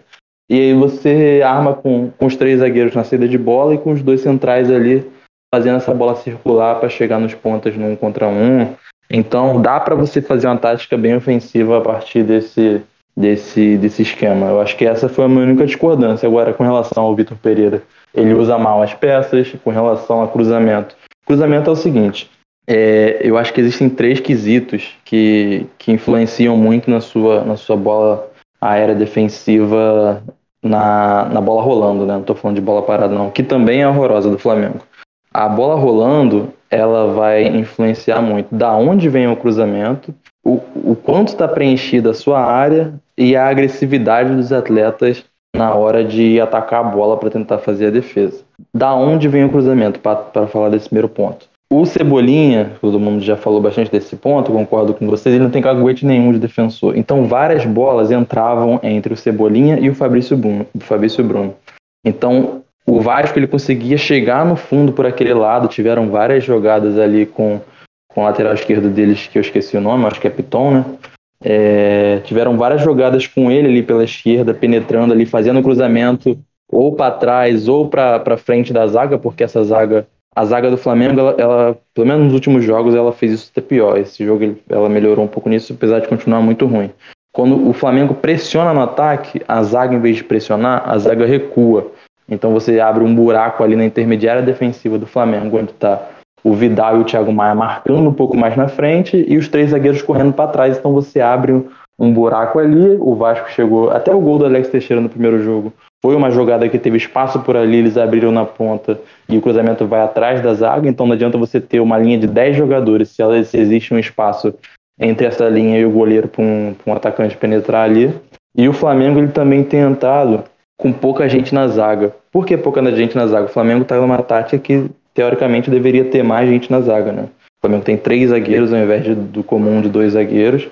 E aí você arma com, com os três zagueiros na saída de bola e com os dois centrais ali fazendo essa bola circular para chegar nos pontas no um contra um. Então dá para você fazer uma tática bem ofensiva a partir desse, desse, desse esquema. Eu acho que essa foi a minha única discordância. Agora, com relação ao Vitor Pereira, ele usa mal as peças. Com relação a cruzamento, cruzamento é o seguinte: é, eu acho que existem três quesitos que, que influenciam muito na sua, na sua bola aérea defensiva na, na bola rolando, né? Não estou falando de bola parada, não, que também é horrorosa do Flamengo a bola rolando, ela vai influenciar muito da onde vem o cruzamento, o, o quanto está preenchida a sua área e a agressividade dos atletas na hora de atacar a bola para tentar fazer a defesa. Da onde vem o cruzamento, para falar desse primeiro ponto? o Cebolinha, todo mundo já falou bastante desse ponto, concordo com vocês, ele não tem caguete nenhum de defensor. Então várias bolas entravam entre o Cebolinha e o Fabrício Bruno. Fabrício Bruno. Então o Vasco ele conseguia chegar no fundo por aquele lado, tiveram várias jogadas ali com, com o lateral esquerdo deles, que eu esqueci o nome, acho que é Piton, né? É, tiveram várias jogadas com ele ali pela esquerda, penetrando ali, fazendo cruzamento ou para trás ou para frente da zaga, porque essa zaga a zaga do Flamengo, ela, ela, pelo menos nos últimos jogos, ela fez isso até pior. Esse jogo ela melhorou um pouco nisso, apesar de continuar muito ruim. Quando o Flamengo pressiona no ataque, a zaga, em vez de pressionar, a zaga recua. Então você abre um buraco ali na intermediária defensiva do Flamengo, onde está o Vidal e o Thiago Maia marcando um pouco mais na frente e os três zagueiros correndo para trás. Então você abre um buraco ali. O Vasco chegou até o gol do Alex Teixeira no primeiro jogo. Foi uma jogada que teve espaço por ali, eles abriram na ponta e o cruzamento vai atrás da zaga, então não adianta você ter uma linha de 10 jogadores se, ela, se existe um espaço entre essa linha e o goleiro para um, um, atacante penetrar ali. E o Flamengo ele também tem entrado com pouca gente na zaga. Por que pouca gente na zaga? O Flamengo está numa tática que teoricamente deveria ter mais gente na zaga, né? O Flamengo tem três zagueiros ao invés de, do comum de dois zagueiros.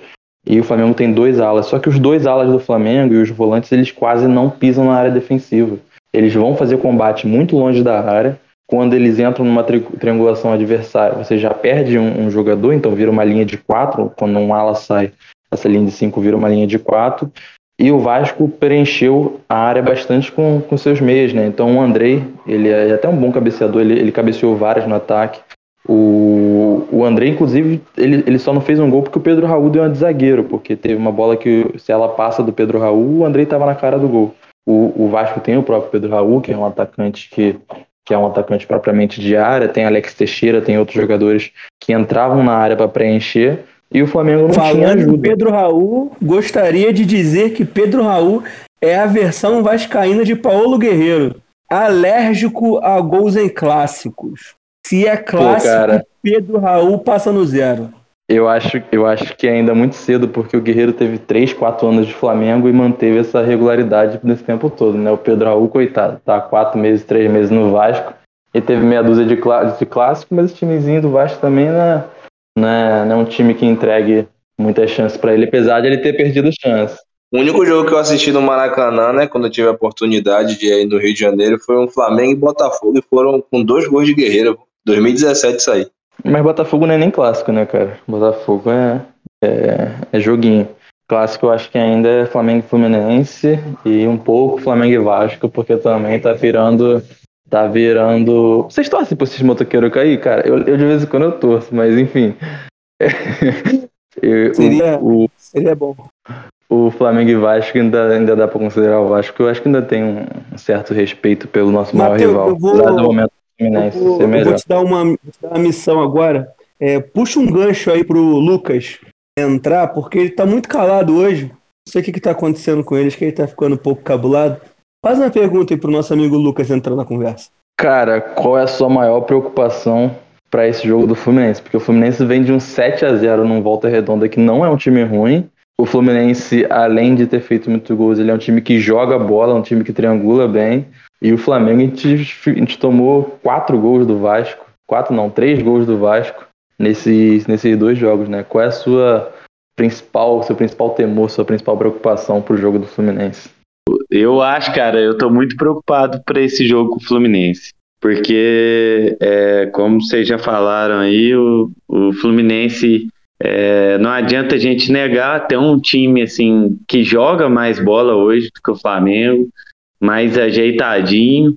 E o Flamengo tem dois alas. Só que os dois alas do Flamengo e os volantes, eles quase não pisam na área defensiva. Eles vão fazer combate muito longe da área. Quando eles entram numa tri triangulação adversária, você já perde um, um, jogador, então vira uma linha de quatro. Quando um ala sai, essa linha de cinco vira uma linha de quatro. E o Vasco preencheu a área bastante com, com seus meias, né? Então o Andrei, ele é até um bom cabeceador, ele, ele cabeceou várias no ataque. O, o André, inclusive, ele, ele só não fez um gol porque o Pedro Raul deu uma de zagueiro, porque teve uma bola que, se ela passa do Pedro Raul, o André estava na cara do gol. O, o Vasco tem o próprio Pedro Raul, que é um atacante que, que é um atacante propriamente de área, tem Alex Teixeira, tem outros jogadores que entravam na área para preencher, e o Flamengo não Falando tinha ajuda. Pedro Raul, gostaria de dizer que Pedro Raul é a versão vascaína de Paulo Guerreiro, alérgico a gols em clássicos. Se é clássico, Pô, cara, Pedro Raul passa no zero. Eu acho, eu acho que é ainda muito cedo, porque o Guerreiro teve 3, 4 anos de Flamengo e manteve essa regularidade nesse tempo todo, né? O Pedro Raul, coitado, tá 4 meses, 3 meses no Vasco e teve meia dúzia de, de clássico, mas o timezinho do Vasco também não é, não é, não é um time que entregue muitas chances para ele, apesar de ele ter perdido chance. O único jogo que eu assisti no Maracanã, né, quando eu tive a oportunidade de ir no Rio de Janeiro, foi um Flamengo e Botafogo, e foram com dois gols de Guerreiro. 2017 isso aí. Mas Botafogo não é nem clássico, né, cara? Botafogo é, é, é joguinho. Clássico eu acho que ainda é Flamengo e Fluminense e um pouco Flamengo e Vasco, porque também tá virando. Tá virando. Vocês torcem pra esses motoqueiros cair, cara? Eu, eu de vez em quando eu torço, mas enfim. eu, seria, o, seria bom. O Flamengo e Vasco ainda, ainda dá pra considerar o Vasco. Eu acho que ainda tem um certo respeito pelo nosso maior rival. Eu vou, do momento Fluminense eu, eu vou te dar uma, te dar uma missão agora. É, puxa um gancho aí pro Lucas entrar, porque ele tá muito calado hoje. Não sei o que, que tá acontecendo com ele, acho que ele tá ficando um pouco cabulado. Faz uma pergunta aí pro nosso amigo Lucas entrar na conversa. Cara, qual é a sua maior preocupação para esse jogo do Fluminense? Porque o Fluminense vem de um 7 a 0 num volta redonda que não é um time ruim. O Fluminense, além de ter feito muitos gols, ele é um time que joga bola, é um time que triangula bem. E o Flamengo, a gente, a gente tomou quatro gols do Vasco. Quatro não, três gols do Vasco nesses, nesses dois jogos, né? Qual é a sua principal, seu principal temor, sua principal preocupação pro jogo do Fluminense? Eu acho, cara, eu tô muito preocupado para esse jogo com o Fluminense. Porque, é, como vocês já falaram aí, o, o Fluminense é, não adianta a gente negar, tem um time assim que joga mais bola hoje do que o Flamengo mais ajeitadinho.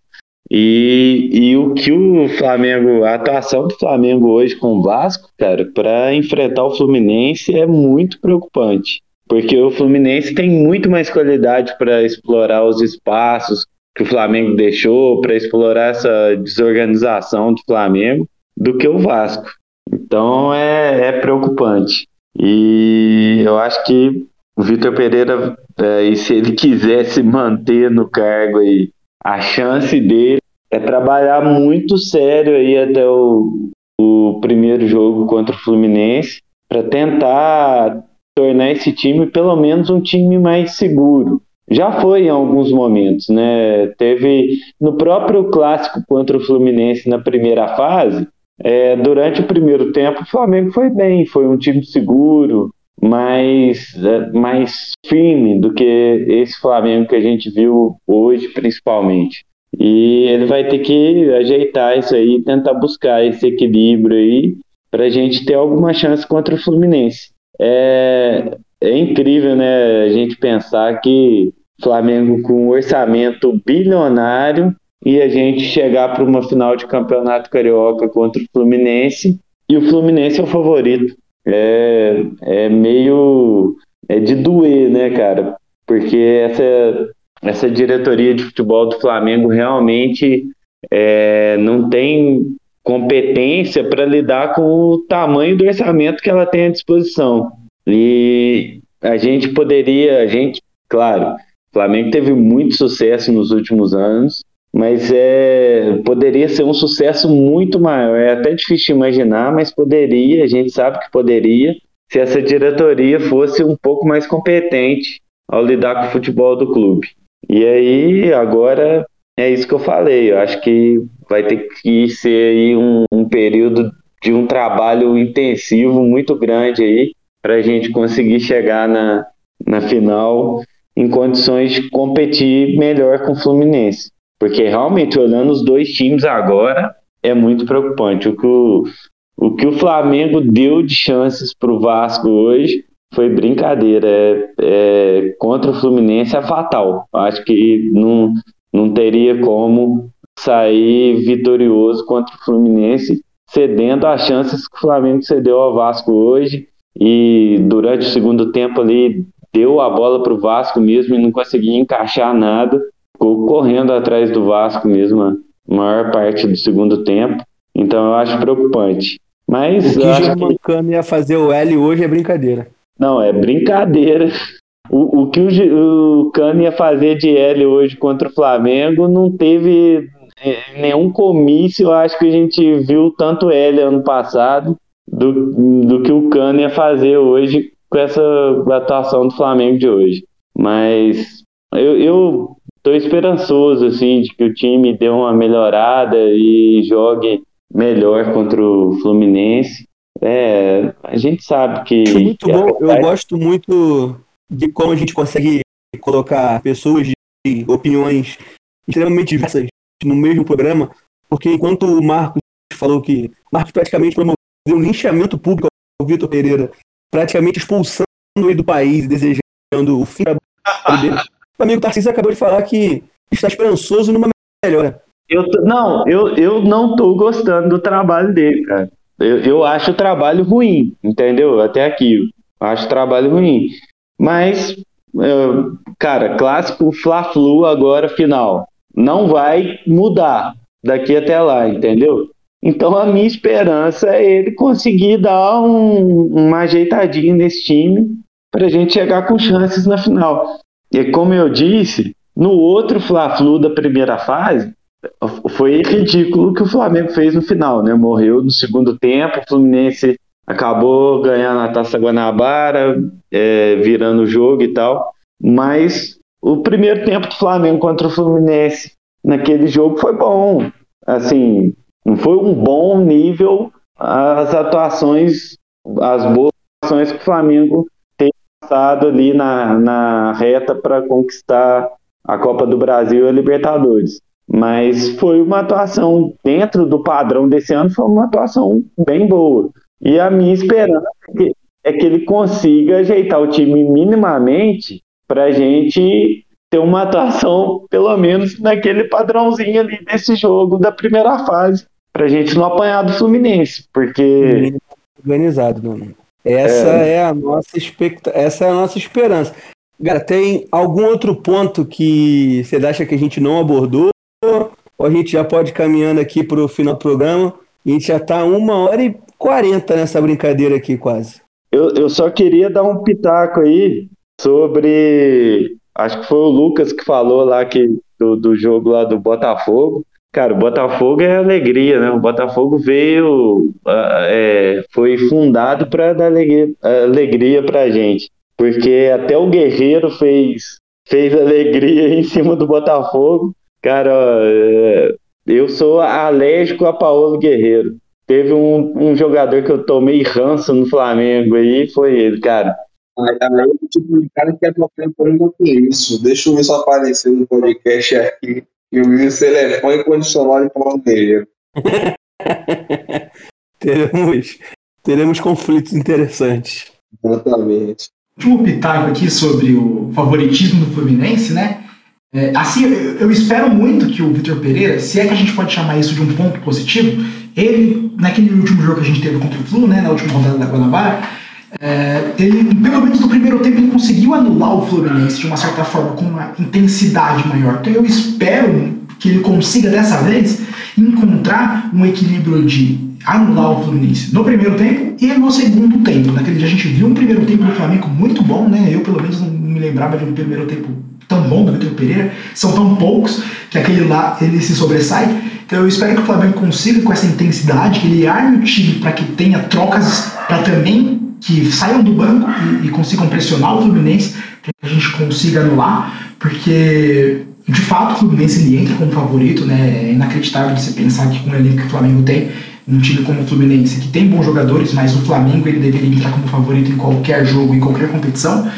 E, e o que o Flamengo, a atuação do Flamengo hoje com o Vasco, cara, para enfrentar o Fluminense é muito preocupante. Porque o Fluminense tem muito mais qualidade para explorar os espaços que o Flamengo deixou, para explorar essa desorganização do Flamengo, do que o Vasco. Então é, é preocupante. E eu acho que o Vitor Pereira, é, se ele quisesse manter no cargo aí, a chance dele é trabalhar muito sério aí até o, o primeiro jogo contra o Fluminense para tentar tornar esse time pelo menos um time mais seguro. Já foi em alguns momentos, né? Teve no próprio clássico contra o Fluminense na primeira fase, é, durante o primeiro tempo, o Flamengo foi bem, foi um time seguro, mais, é, mais firme do que esse Flamengo que a gente viu hoje, principalmente. E ele vai ter que ajeitar isso aí, tentar buscar esse equilíbrio aí, para a gente ter alguma chance contra o Fluminense. É, é incrível, né, a gente pensar que Flamengo com um orçamento bilionário e a gente chegar para uma final de campeonato carioca contra o Fluminense e o Fluminense é o favorito. É, é meio é de doer, né, cara? Porque essa, essa diretoria de futebol do Flamengo realmente é, não tem competência para lidar com o tamanho do orçamento que ela tem à disposição. E a gente poderia, a gente, claro, o Flamengo teve muito sucesso nos últimos anos, mas é, poderia ser um sucesso muito maior. É até difícil imaginar, mas poderia, a gente sabe que poderia, se essa diretoria fosse um pouco mais competente ao lidar com o futebol do clube. E aí, agora, é isso que eu falei. Eu acho que vai ter que ser aí um, um período de um trabalho intensivo muito grande aí para a gente conseguir chegar na, na final em condições de competir melhor com o Fluminense. Porque realmente, olhando os dois times agora, é muito preocupante. O que o, o, que o Flamengo deu de chances para o Vasco hoje foi brincadeira. É, é, contra o Fluminense é fatal. Acho que não, não teria como sair vitorioso contra o Fluminense, cedendo as chances que o Flamengo cedeu ao Vasco hoje. E durante o segundo tempo ali, deu a bola para o Vasco mesmo e não conseguia encaixar nada ficou correndo atrás do Vasco mesmo a maior parte do segundo tempo. Então eu acho preocupante. Mas o que o que... ia fazer o L hoje é brincadeira. Não, é brincadeira. O, o que o, o Cano ia fazer de L hoje contra o Flamengo não teve é, nenhum comício. Eu acho que a gente viu tanto L ano passado do, do que o Cano ia fazer hoje com essa atuação do Flamengo de hoje. Mas eu, eu Estou esperançoso assim de que o time dê uma melhorada e jogue melhor contra o Fluminense. É, a gente sabe que. Muito que bom. Eu gosto muito de como a gente consegue colocar pessoas de opiniões extremamente diversas no mesmo programa, porque enquanto o Marcos falou que Marcos praticamente promoveu um linchamento público ao Vitor Pereira, praticamente expulsando ele do país e desejando o fim da dele. O amigo Tarcísio acabou de falar que está esperançoso numa melhora. Eu, não, eu, eu não tô gostando do trabalho dele, cara. Eu, eu acho o trabalho ruim, entendeu? Até aqui. Acho o trabalho ruim. Mas, cara, clássico Fla-Flu agora, final. Não vai mudar daqui até lá, entendeu? Então a minha esperança é ele conseguir dar um, uma ajeitadinha nesse time para a gente chegar com chances na final. E como eu disse, no outro Fla-Flu da primeira fase, foi ridículo o que o Flamengo fez no final, né? Morreu no segundo tempo, o Fluminense acabou ganhando a Taça Guanabara, é, virando o jogo e tal. Mas o primeiro tempo do Flamengo contra o Fluminense naquele jogo foi bom. Assim, não foi um bom nível as atuações, as boas atuações que o Flamengo passado ali na, na reta para conquistar a Copa do Brasil e a Libertadores. Mas foi uma atuação dentro do padrão desse ano, foi uma atuação bem boa. E a minha esperança é que, é que ele consiga ajeitar o time minimamente para a gente ter uma atuação, pelo menos naquele padrãozinho ali desse jogo da primeira fase, para a gente não apanhar do Fluminense, porque. Organizado, mano. Essa é, é a nossa expecta... essa é a nossa esperança. Cara, tem algum outro ponto que você acha que a gente não abordou? Ou a gente já pode ir caminhando aqui para o final do programa? A gente já está uma hora e quarenta nessa brincadeira aqui, quase. Eu, eu só queria dar um pitaco aí sobre. Acho que foi o Lucas que falou lá que, do, do jogo lá do Botafogo. Cara, o Botafogo é alegria, né? O Botafogo veio, é, foi fundado para dar alegria, alegria para gente, porque até o Guerreiro fez, fez alegria em cima do Botafogo. Cara, é, eu sou alérgico a Paulo Guerreiro, teve um, um jogador que eu tomei ranço no Flamengo aí, foi ele, cara. Aí, aí o tipo de cara que é tocar por com isso. Deixa o Wilson aparecer no podcast aqui. E o Wilson ele é fã incondicional de Paulo Guerreiro. teremos, teremos conflitos interessantes. Exatamente. último pitaco aqui sobre o favoritismo do Fluminense, né? É, assim, eu, eu espero muito que o Vitor Pereira, se é que a gente pode chamar isso de um ponto positivo, ele, naquele último jogo que a gente teve contra o Flu, né, na última rodada da Guanabara, é, ele, pelo menos no primeiro tempo, ele conseguiu anular o Fluminense de uma certa forma, com uma intensidade maior. Então eu espero que ele consiga dessa vez encontrar um equilíbrio de anular o Fluminense no primeiro tempo e no segundo tempo. Naquele dia a gente viu um primeiro tempo do Flamengo muito bom, né? Eu pelo menos não me lembrava de um primeiro tempo tão bom do Vitor Pereira. São tão poucos que aquele lá ele se sobressai. Então eu espero que o Flamengo consiga com essa intensidade, que ele arme o time para que tenha trocas para também que saiam do banco e, e consigam pressionar o Fluminense que a gente consiga anular, porque de fato o Fluminense ele entra como favorito, né? É inacreditável de se pensar que com o elenco que o Flamengo tem, um time como o Fluminense, que tem bons jogadores, mas o Flamengo ele deveria entrar como favorito em qualquer jogo, em qualquer competição.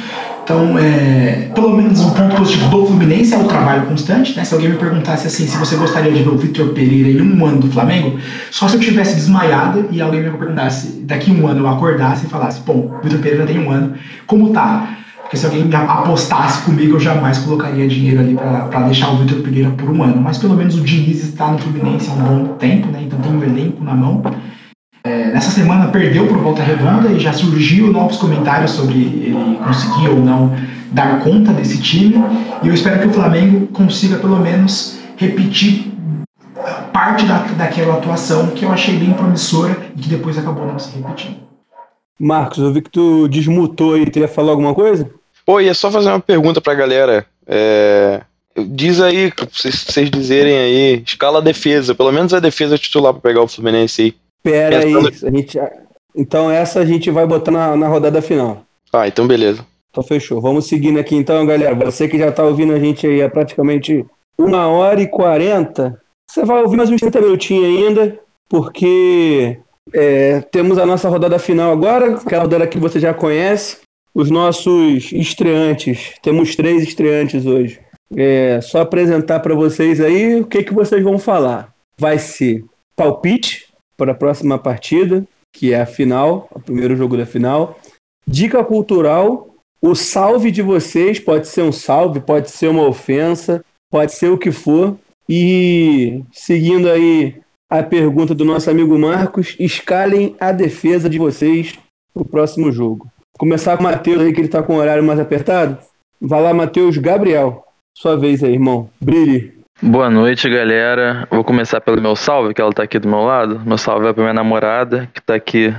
Então, é, pelo menos um ponto positivo do Fluminense é o trabalho constante. Né? Se alguém me perguntasse assim, se você gostaria de ver o Vitor Pereira em um ano do Flamengo, só se eu tivesse desmaiado e alguém me perguntasse, daqui um ano eu acordasse e falasse, bom, Vitor Pereira tem um ano, como tá? Porque se alguém apostasse comigo, eu jamais colocaria dinheiro ali para deixar o Vitor Pereira por um ano. Mas pelo menos o Diniz está no Fluminense há um bom tempo, né? Então tem um elenco na mão. É, nessa semana perdeu por volta redonda e já surgiu novos comentários sobre ele conseguir ou não dar conta desse time. E eu espero que o Flamengo consiga pelo menos repetir parte da, daquela atuação que eu achei bem promissora e que depois acabou não se repetindo. Marcos, eu vi que tu desmutou aí, queria falar alguma coisa? Pô, ia só fazer uma pergunta pra galera. É... Diz aí, se vocês dizerem aí, escala a defesa, pelo menos a defesa titular pra pegar o Fluminense aí. Pera aí, a gente, então essa a gente vai botar na, na rodada final. Ah, então beleza. Então fechou. Vamos seguindo aqui então, galera. Você que já tá ouvindo a gente aí há praticamente uma hora e quarenta, você vai ouvir mais uns 30 minutinhos ainda, porque é, temos a nossa rodada final agora, aquela rodada que você já conhece. Os nossos estreantes. Temos três estreantes hoje. É, só apresentar para vocês aí o que, que vocês vão falar. Vai ser palpite, para a próxima partida, que é a final, o primeiro jogo da final. Dica cultural: o salve de vocês pode ser um salve, pode ser uma ofensa, pode ser o que for. E seguindo aí a pergunta do nosso amigo Marcos, escalem a defesa de vocês no próximo jogo. Começar com o Matheus aí, que ele está com o horário mais apertado. Vai lá, Matheus Gabriel. Sua vez aí, irmão. Brilhe. Boa noite, galera. Vou começar pelo meu salve, que ela tá aqui do meu lado. Meu salve é pra minha namorada, que tá aqui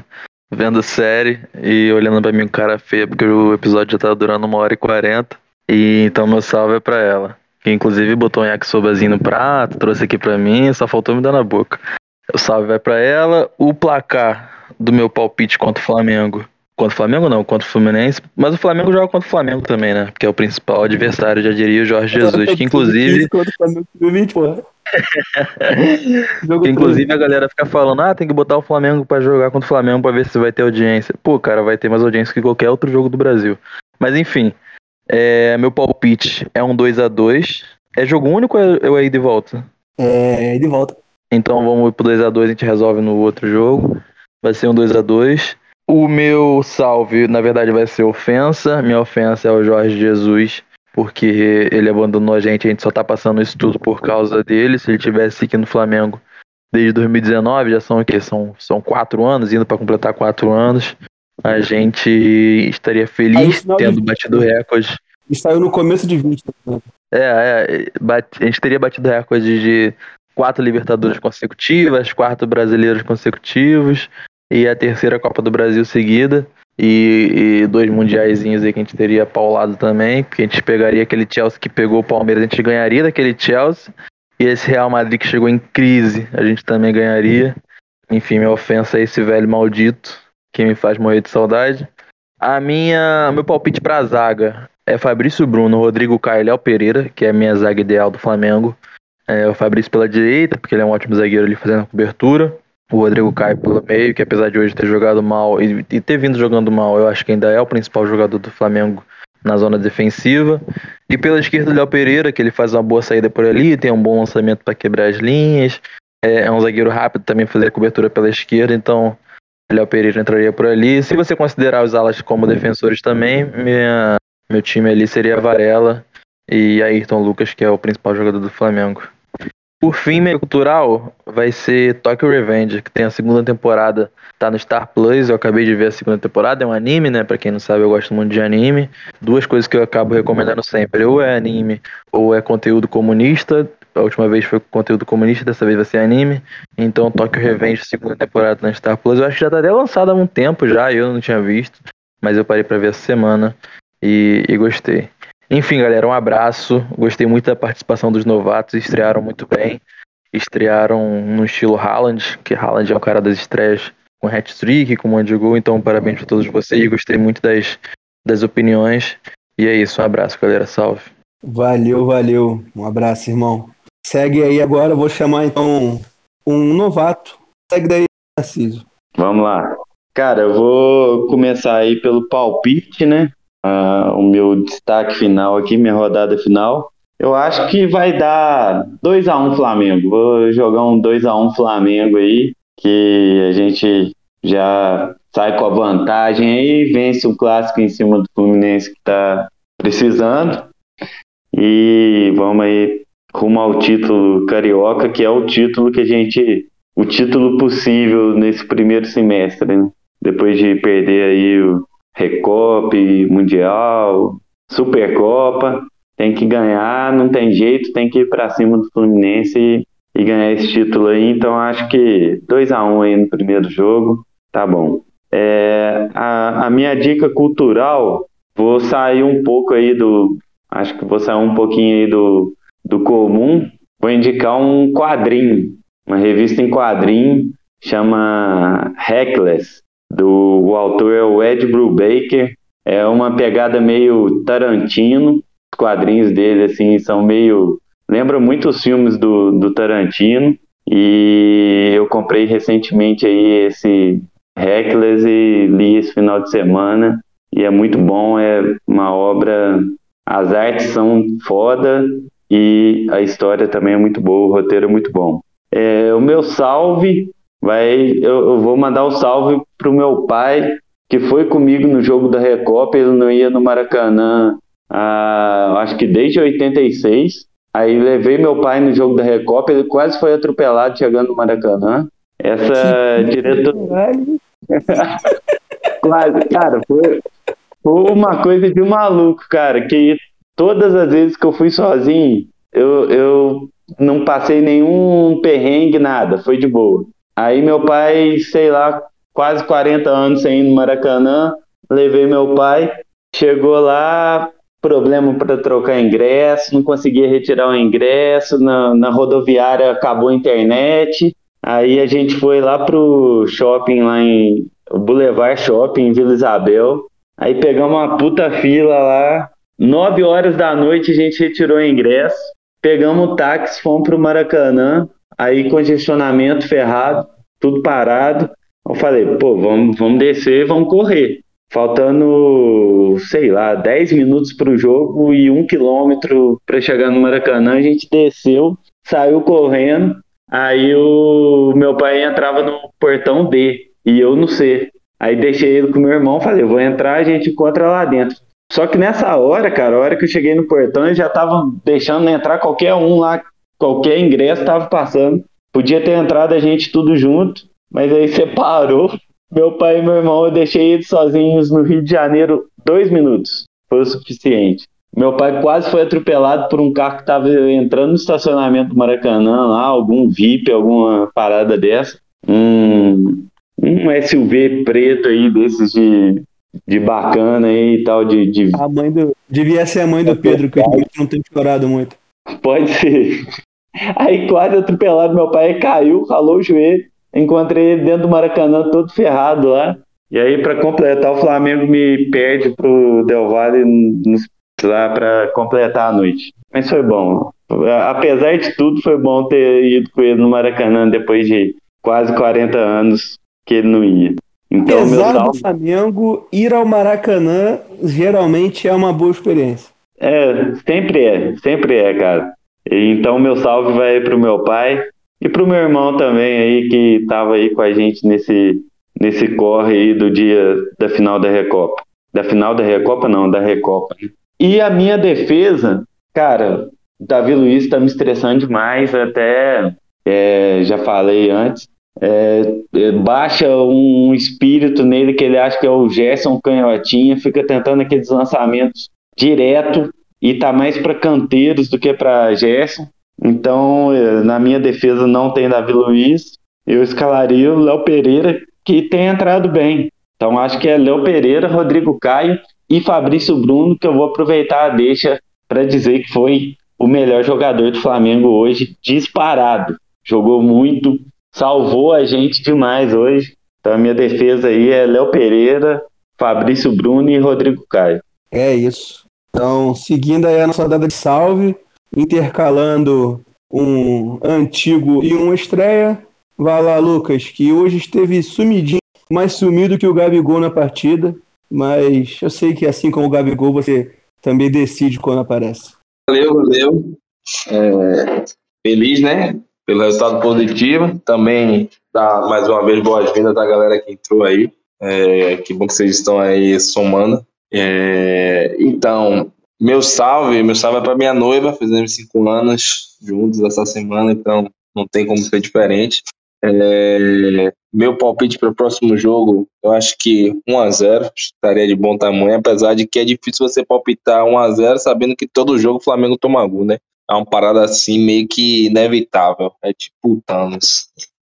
vendo série e olhando pra mim com cara feia, porque o episódio já tá durando uma hora e quarenta. E então meu salve é pra ela. Que inclusive botou um yakisobazinho no prato, trouxe aqui pra mim, só faltou me dar na boca. O salve vai pra ela. O placar do meu palpite contra o Flamengo Contra o Flamengo não, contra o Fluminense. Mas o Flamengo joga contra o Flamengo também, né? Porque é o principal adversário, já diria o Jorge Jesus. Que inclusive. que, inclusive a galera fica falando, ah, tem que botar o Flamengo para jogar contra o Flamengo para ver se vai ter audiência. Pô, cara, vai ter mais audiência que qualquer outro jogo do Brasil. Mas enfim, é, meu palpite é um 2 a 2 É jogo único ou é, é de volta? É, de volta. Então vamos pro 2 a 2 a gente resolve no outro jogo. Vai ser um 2 a 2 o meu salve, na verdade, vai ser ofensa. Minha ofensa é o Jorge Jesus, porque ele abandonou a gente. A gente só tá passando isso tudo por causa dele. Se ele tivesse aqui no Flamengo desde 2019, já são o quê? São, são quatro anos, indo para completar quatro anos. A gente estaria feliz tendo batido recorde. E saiu no começo de 20. Né? É, é a gente teria batido recorde de quatro Libertadores consecutivas, quatro brasileiros consecutivos, e a terceira Copa do Brasil seguida. E, e dois mundiaizinhos aí que a gente teria paulado também, que a gente pegaria aquele Chelsea que pegou o Palmeiras, a gente ganharia daquele Chelsea. E esse Real Madrid que chegou em crise, a gente também ganharia. Enfim, minha ofensa a esse velho maldito que me faz morrer de saudade. A minha, meu palpite para a zaga é Fabrício Bruno, Rodrigo Caio Léo Pereira, que é a minha zaga ideal do Flamengo. É o Fabrício pela direita, porque ele é um ótimo zagueiro ali fazendo a cobertura o Rodrigo Caio pelo meio, que apesar de hoje ter jogado mal e, e ter vindo jogando mal, eu acho que ainda é o principal jogador do Flamengo na zona defensiva. E pela esquerda, o Léo Pereira, que ele faz uma boa saída por ali, tem um bom lançamento para quebrar as linhas. É, é, um zagueiro rápido também fazer cobertura pela esquerda, então o Léo Pereira entraria por ali. Se você considerar os alas como defensores também, minha, meu time ali seria Varela e Ayrton Lucas, que é o principal jogador do Flamengo. Por fim, meio cultural, vai ser Tokyo Revenge, que tem a segunda temporada, tá no Star Plus. Eu acabei de ver a segunda temporada, é um anime, né? Pra quem não sabe, eu gosto muito de anime. Duas coisas que eu acabo recomendando sempre: ou é anime, ou é conteúdo comunista. A última vez foi conteúdo comunista, dessa vez vai ser anime. Então, Tokyo Revenge, segunda temporada na Star Plus. Eu acho que já tá até lançada há um tempo já, eu não tinha visto. Mas eu parei pra ver essa semana e, e gostei. Enfim, galera, um abraço. Gostei muito da participação dos novatos, estrearam muito bem. Estrearam no estilo Haaland, que Haaland é o cara das estreias com hat-trick, com um de gol. Então, parabéns para todos vocês. Gostei muito das, das opiniões. E é isso, um abraço, galera. Salve. Valeu, valeu. Um abraço, irmão. Segue aí agora, vou chamar então um novato. Segue daí, Narciso. Vamos lá. Cara, eu vou começar aí pelo palpite, né? Uh, o meu destaque final aqui, minha rodada final. Eu acho que vai dar 2 a 1 um Flamengo. Vou jogar um 2 a 1 um Flamengo aí, que a gente já sai com a vantagem aí, vence um clássico em cima do Fluminense que está precisando. E vamos aí rumo ao título carioca, que é o título que a gente o título possível nesse primeiro semestre, né? Depois de perder aí o, Recop, Mundial, Supercopa. Tem que ganhar, não tem jeito, tem que ir para cima do Fluminense e, e, ganhar esse título aí. Então acho que 2 a 1 um aí no primeiro jogo, tá bom. É, a, a minha dica cultural, vou sair um pouco aí do. Acho que vou sair um pouquinho aí do, do comum. Vou indicar um quadrinho, uma revista em quadrinho, chama Reckless do o autor é o Ed Brubaker. É uma pegada meio Tarantino. Os quadrinhos dele assim são meio lembra muito os filmes do, do Tarantino. E eu comprei recentemente aí esse Reckless e li esse final de semana. E é muito bom, é uma obra. As artes são foda e a história também é muito boa, o roteiro é muito bom. É, o meu salve vai, eu, eu vou mandar o um salve pro meu pai, que foi comigo no jogo da Recopa, ele não ia no Maracanã, ah, acho que desde 86. Aí levei meu pai no jogo da Recopa, ele quase foi atropelado chegando no Maracanã. Essa diretora. quase, cara, foi, foi uma coisa de maluco, cara, que todas as vezes que eu fui sozinho, eu, eu não passei nenhum perrengue, nada, foi de boa. Aí meu pai, sei lá, quase 40 anos sem ir no Maracanã, levei meu pai, chegou lá, problema para trocar ingresso, não conseguia retirar o ingresso, na, na rodoviária acabou a internet, aí a gente foi lá pro shopping lá em Boulevard Shopping, em Vila Isabel, aí pegamos uma puta fila lá, 9 horas da noite a gente retirou o ingresso, pegamos o táxi, fomos pro Maracanã, aí congestionamento ferrado, tudo parado. Eu falei, pô, vamos, vamos descer, vamos correr. Faltando, sei lá, 10 minutos para o jogo e um quilômetro para chegar no Maracanã, a gente desceu, saiu correndo. Aí o meu pai entrava no portão D e eu no C. Aí deixei ele com meu irmão, falei, vou entrar, a gente encontra lá dentro. Só que nessa hora, cara, a hora que eu cheguei no portão, eles já estavam deixando entrar qualquer um lá qualquer ingresso estava passando. Podia ter entrado a gente tudo junto, mas aí separou. Meu pai e meu irmão, eu deixei eles sozinhos no Rio de Janeiro dois minutos. Foi o suficiente. Meu pai quase foi atropelado por um carro que estava entrando no estacionamento do Maracanã, lá, algum VIP, alguma parada dessa. Um, um SUV preto aí, desses de, de bacana aí e tal, de, de... A mãe do... Devia ser a mãe do Pedro, que não tem chorado muito. Pode ser. Aí quase atropelado, meu pai caiu, ralou o joelho. Encontrei ele dentro do Maracanã todo ferrado lá. E aí, para completar, o Flamengo me perde pro Del Valle lá para completar a noite. Mas foi bom. Apesar de tudo, foi bom ter ido com ele no Maracanã depois de quase 40 anos que ele não ia. Então, Apesar do salve. Flamengo, ir ao Maracanã geralmente é uma boa experiência. É, sempre é, sempre é, cara. Então, meu salve vai pro meu pai e pro meu irmão também aí, que tava aí com a gente nesse, nesse corre aí do dia da final da Recopa. Da final da Recopa, não, da Recopa. E a minha defesa, cara, o Davi Luiz tá me estressando demais, até é, já falei antes. É, é, baixa um espírito nele que ele acha que é o Gerson Canhotinha, fica tentando aqueles lançamentos direto e tá mais para canteiros do que para Gerson. Então, eh, na minha defesa não tem Davi Luiz, eu escalaria o Léo Pereira, que tem entrado bem. Então, acho que é Léo Pereira, Rodrigo Caio e Fabrício Bruno, que eu vou aproveitar a deixa para dizer que foi o melhor jogador do Flamengo hoje, disparado. Jogou muito, salvou a gente demais hoje. Então, a minha defesa aí é Léo Pereira, Fabrício Bruno e Rodrigo Caio. É isso. Então, seguindo aí a nossa data de salve, intercalando um antigo e uma estreia. Vai lá, Lucas, que hoje esteve sumidinho, mais sumido que o Gabigol na partida. Mas eu sei que assim como o Gabigol, você também decide quando aparece. Valeu, valeu. É, feliz, né? Pelo resultado positivo. Também dá mais uma vez boas-vindas da galera que entrou aí. É, que bom que vocês estão aí somando. É, então, meu salve, meu salve é para minha noiva, fizemos cinco anos juntos essa semana, então não tem como ser diferente. É, meu palpite para o próximo jogo, eu acho que 1 a 0 estaria de bom tamanho, apesar de que é difícil você palpitar 1 a 0 sabendo que todo jogo o Flamengo toma gol, né? É uma parada assim meio que inevitável, é tipo Thanos.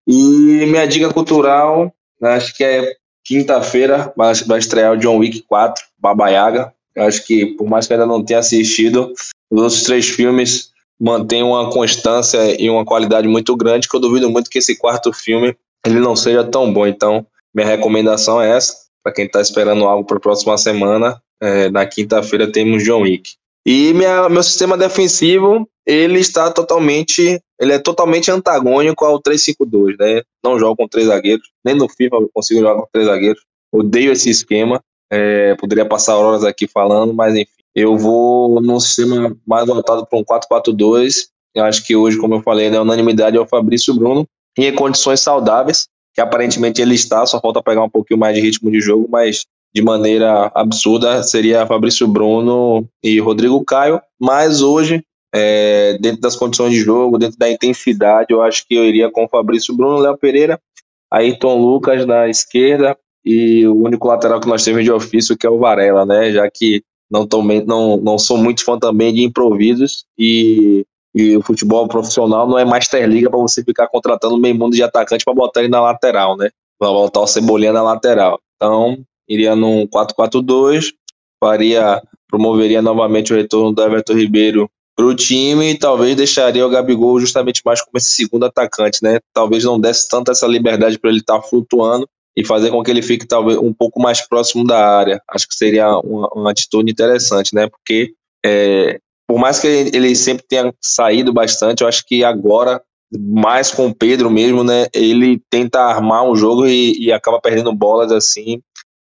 E minha dica cultural, acho que é quinta-feira, vai estrear o John Wick 4, Baba Yaga. Eu acho que, por mais que ainda não tenha assistido, os outros três filmes mantêm uma constância e uma qualidade muito grande, que eu duvido muito que esse quarto filme ele não seja tão bom. Então, minha recomendação é essa, para quem está esperando algo para a próxima semana, é, na quinta-feira temos John Wick. E minha, meu sistema defensivo, ele está totalmente, ele é totalmente antagônico ao 3-5-2, né? Não jogo com três zagueiros, nem no FIFA eu consigo jogar com três zagueiros. Odeio esse esquema. É, poderia passar horas aqui falando, mas enfim. Eu vou num sistema mais voltado para um 4-4-2. Eu acho que hoje, como eu falei, a unanimidade é o Fabrício Bruno. Em condições saudáveis, que aparentemente ele está, só falta pegar um pouquinho mais de ritmo de jogo, mas de maneira absurda seria Fabrício Bruno e Rodrigo Caio. Mas hoje, é, dentro das condições de jogo, dentro da intensidade, eu acho que eu iria com Fabrício Bruno, Léo Pereira, Ayrton Lucas na esquerda e o único lateral que nós temos de ofício que é o Varela, né? Já que não, tomei, não, não sou muito fã também de improvisos e, e o futebol profissional não é Master Liga para você ficar contratando meio mundo de atacante para botar ele na lateral, né? Para botar o Cebolinha na lateral. Então, iria num 4-4-2, faria, promoveria novamente o retorno do Everton Ribeiro para o time e talvez deixaria o Gabigol justamente mais como esse segundo atacante, né? Talvez não desse tanta essa liberdade para ele estar tá flutuando e fazer com que ele fique talvez um pouco mais próximo da área. Acho que seria uma, uma atitude interessante, né? Porque é, por mais que ele, ele sempre tenha saído bastante, eu acho que agora mais com o Pedro mesmo, né? Ele tenta armar um jogo e, e acaba perdendo bolas assim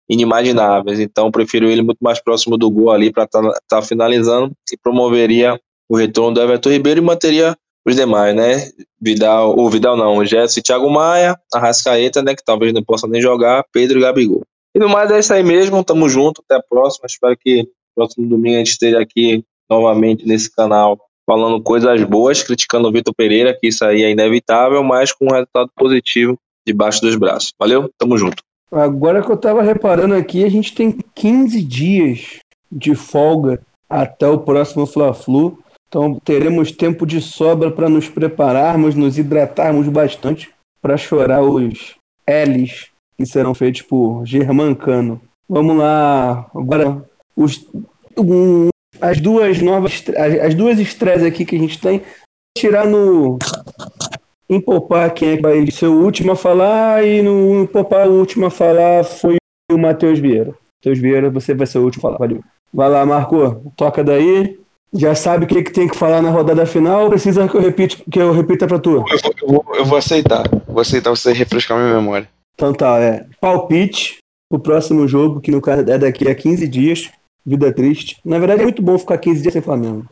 inimagináveis. Então, prefiro ele muito mais próximo do gol ali para estar tá, tá finalizando e promoveria o retorno do Everton Ribeiro e manteria os demais, né? Vidal, o Vidal não, o Gerson e Thiago Maia, a Rascaeta, né? Que talvez não possa nem jogar, Pedro e Gabigol. E no mais é isso aí mesmo, tamo junto, até a próxima. Espero que próximo domingo a gente esteja aqui novamente nesse canal falando coisas boas, criticando o Vitor Pereira, que isso aí é inevitável, mas com um resultado positivo debaixo dos braços. Valeu? Tamo junto. Agora que eu tava reparando aqui, a gente tem 15 dias de folga até o próximo Fla-Flu. Então teremos tempo de sobra para nos prepararmos, nos hidratarmos bastante para chorar os L's que serão feitos por Germancano. Vamos lá, agora os, um, as duas novas, as, as duas estreias aqui que a gente tem, tirar no empopar quem é que vai ser o último a falar e no empopar o último a falar foi o Matheus Vieira. Matheus Vieira, você vai ser o último a falar, valeu. Vai lá, Marco, toca daí Já sabe o que, que tem que falar na rodada final ou precisa que eu, repite, que eu repita pra tu? Eu vou, eu vou, eu vou aceitar. Vou aceitar você refrescar minha memória. Então tá, é. Palpite o próximo jogo, que no caso é daqui a 15 dias. Vida triste. Na verdade é muito bom ficar 15 dias sem Flamengo.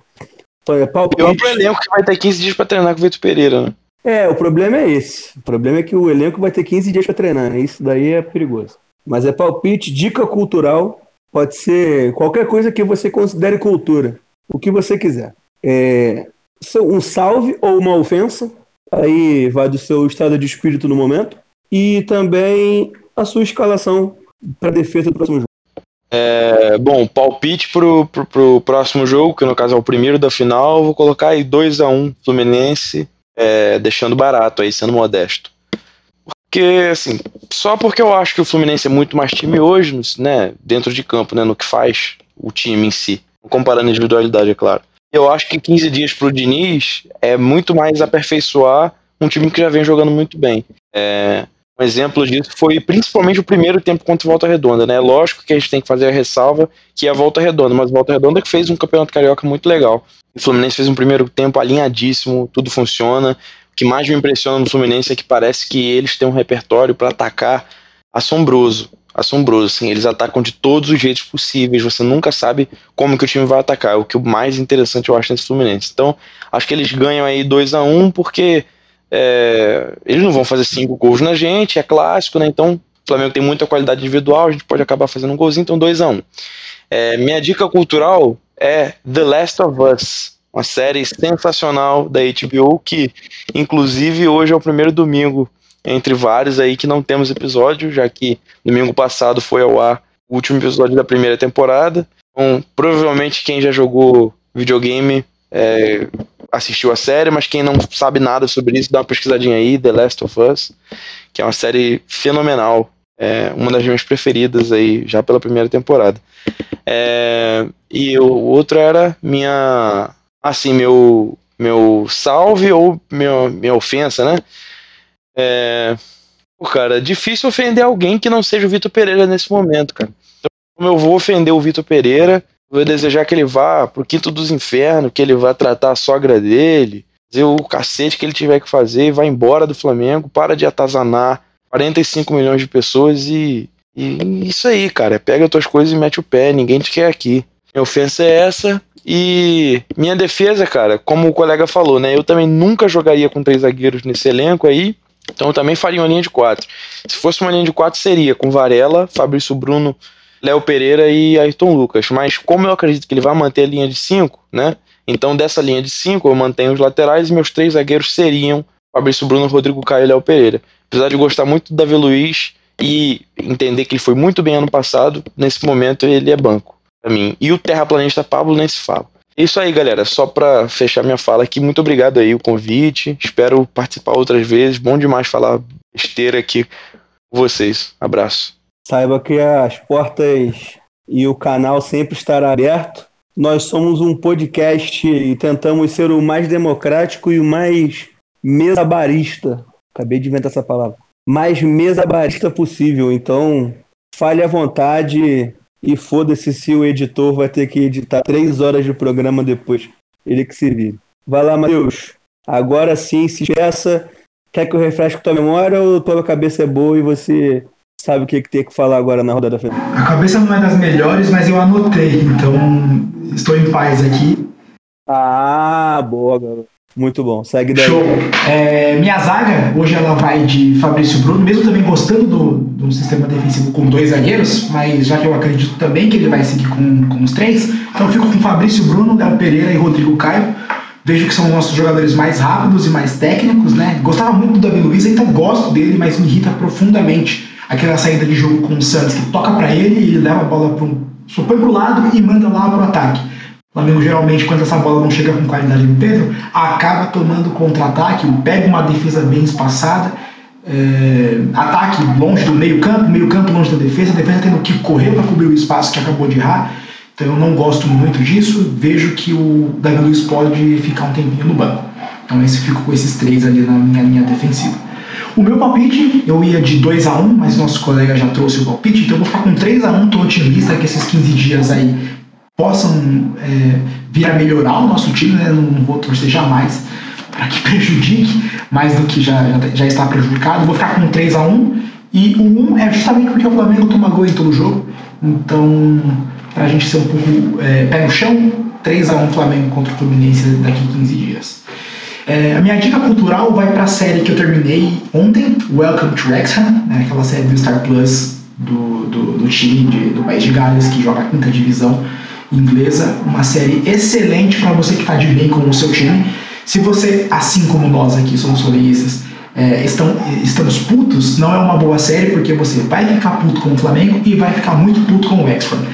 Então, é palpite. Pro elenco que vai ter 15 dias pra treinar com o Vitor Pereira, né? É, o problema é esse. O problema é que o elenco vai ter 15 dias pra treinar? Isso daí é perigoso. Mas é palpite, dica cultural. Pode ser qualquer coisa que você considere cultura. O que você quiser. É, um salve ou uma ofensa. Aí vai do seu estado de espírito no momento. E também a sua escalação para defesa do próximo jogo. É, bom, palpite pro, pro, pro, próximo jogo, que no caso é o primeiro da final, vou colocar aí 2x1 Fluminense, é, deixando barato aí, sendo modesto. Porque, assim, só porque eu acho que o Fluminense é muito mais time hoje, né, dentro de campo, né, no que faz o time em si, comparando a individualidade, é claro. Eu acho que 15 dias pro Diniz é muito mais aperfeiçoar um time que já vem jogando muito bem. É, um exemplo disso foi principalmente o primeiro tempo contra Volta Redonda, né? Lógico que a gente tem que fazer a ressalva que é a Volta Redonda, mas a Volta Redonda que fez um campeonato carioca muito legal. O Fluminense fez um primeiro tempo alinhadíssimo, tudo funciona. O que mais me impressiona no Fluminense é que parece que eles têm um repertório para atacar assombroso. Assombroso, assim, eles atacam de todos os jeitos possíveis, você nunca sabe como que o time vai atacar, é o que o mais interessante eu acho nesse Fluminense. Então, acho que eles ganham aí 2 a 1 um porque é, eles não vão fazer cinco gols na gente, é clássico, né? Então, o Flamengo tem muita qualidade individual, a gente pode acabar fazendo um golzinho, então 2 a 1 um. é, Minha dica cultural é The Last of Us, uma série sensacional da HBO que, inclusive, hoje é o primeiro domingo entre vários aí que não temos episódio, já que domingo passado foi ao ar o último episódio da primeira temporada. Então, provavelmente quem já jogou videogame é, assistiu a série, mas quem não sabe nada sobre isso, dá uma pesquisadinha aí, The Last of Us, que é uma série fenomenal. É uma das minhas preferidas aí, já pela primeira temporada. É, e o outro era minha. Assim, meu, meu salve ou meu, minha ofensa, né? É, pô, cara, difícil ofender alguém que não seja o Vitor Pereira nesse momento, cara. Então, eu vou ofender o Vitor Pereira, Vou desejar que ele vá pro quinto dos infernos, que ele vá tratar a sogra dele, fazer o cacete que ele tiver que fazer vá embora do Flamengo, para de atazanar 45 milhões de pessoas e, e isso aí, cara. Pega as tuas coisas e mete o pé, ninguém te quer aqui. Minha ofensa é essa. E minha defesa, cara, como o colega falou, né? Eu também nunca jogaria com três zagueiros nesse elenco aí. Então eu também faria uma linha de quatro. Se fosse uma linha de quatro, seria com Varela, Fabrício Bruno, Léo Pereira e Ayrton Lucas. Mas como eu acredito que ele vai manter a linha de 5, né? Então dessa linha de 5 eu mantenho os laterais e meus três zagueiros seriam Fabrício Bruno, Rodrigo Caio e Léo Pereira. Apesar de gostar muito do Davi Luiz e entender que ele foi muito bem ano passado, nesse momento ele é banco para mim. E o terraplanista Pablo nem se fala. É isso aí, galera. Só para fechar minha fala aqui, muito obrigado aí o convite. Espero participar outras vezes. Bom demais falar besteira aqui com vocês. Abraço. Saiba que as portas e o canal sempre estará aberto. Nós somos um podcast e tentamos ser o mais democrático e o mais mesabarista. Acabei de inventar essa palavra. Mais mesabarista possível. Então, fale à vontade e foda-se se o editor vai ter que editar três horas de programa depois. Ele que se vire. Vai lá, Matheus. Agora sim, se peça. Quer que eu refresque tua memória ou tua cabeça é boa e você sabe o que, que tem que falar agora na rodada final. A cabeça não é das melhores, mas eu anotei, então estou em paz aqui. Ah, boa, garoto. Muito bom, segue daí. Show. É, minha zaga, hoje ela vai de Fabrício Bruno, mesmo também gostando do, do sistema defensivo com dois zagueiros, mas já que eu acredito também que ele vai seguir com, com os três, então eu fico com Fabrício Bruno, Del Pereira e Rodrigo Caio. Vejo que são nossos jogadores mais rápidos e mais técnicos, né? Gostava muito do Davi Luiz, ainda gosto dele, mas me irrita profundamente aquela saída de jogo com o Santos que toca para ele e ele leva a bola para um, põe pro lado e manda lá pro ataque. O Flamengo geralmente, quando essa bola não chega com qualidade no Pedro, acaba tomando contra-ataque, pega uma defesa bem espaçada, é, ataque longe do meio-campo, meio-campo longe da defesa, a defesa tendo que correr para cobrir o espaço que acabou de errar. Então eu não gosto muito disso. Vejo que o Davi Luiz pode ficar um tempinho no banco. Então esse fico com esses três ali na minha linha defensiva. O meu palpite, eu ia de 2 a 1 um, mas nosso colega já trouxe o palpite, então eu vou ficar com 3 a 1 um, tô otimista que esses 15 dias aí possam é, vir a melhorar o nosso time, né? Não, vou torcer jamais para que prejudique mais do que já, já, já está prejudicado. Vou ficar com 3 a 1 e o 1 é justamente porque o Flamengo toma gol em todo jogo. Então, para a gente ser um pouco é, pé no chão, 3 a 1 Flamengo contra o Fluminense daqui a 15 dias. É, a minha dica cultural vai para a série que eu terminei ontem, Welcome to Wrexham, né, aquela série do Star Plus do, do, do time de, do país de Gales que joga a quinta divisão inglesa. Uma série excelente para você que está de bem com o seu time. Se você, assim como nós aqui somos flamenguistas, é, estão, estamos putos, não é uma boa série porque você vai ficar puto com o Flamengo e vai ficar muito puto com o Wexford.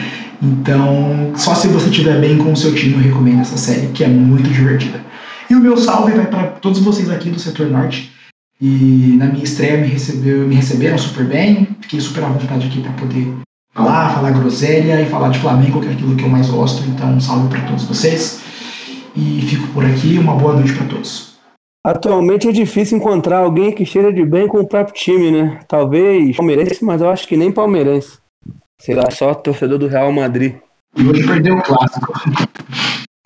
Então, só se você estiver bem com o seu time, eu recomendo essa série, que é muito divertida. E o meu salve vai para todos vocês aqui do setor norte. E na minha estreia me, recebeu, me receberam super bem, fiquei super à vontade aqui para poder falar, falar groselha e falar de Flamengo, que é aquilo que eu mais gosto. Então, um salve para todos vocês. E fico por aqui. Uma boa noite para todos. Atualmente é difícil encontrar alguém que esteja de bem com o próprio time, né? Talvez palmeirense, mas eu acho que nem palmeirense. Sei lá, só torcedor do Real Madrid. E hoje perdeu o clássico.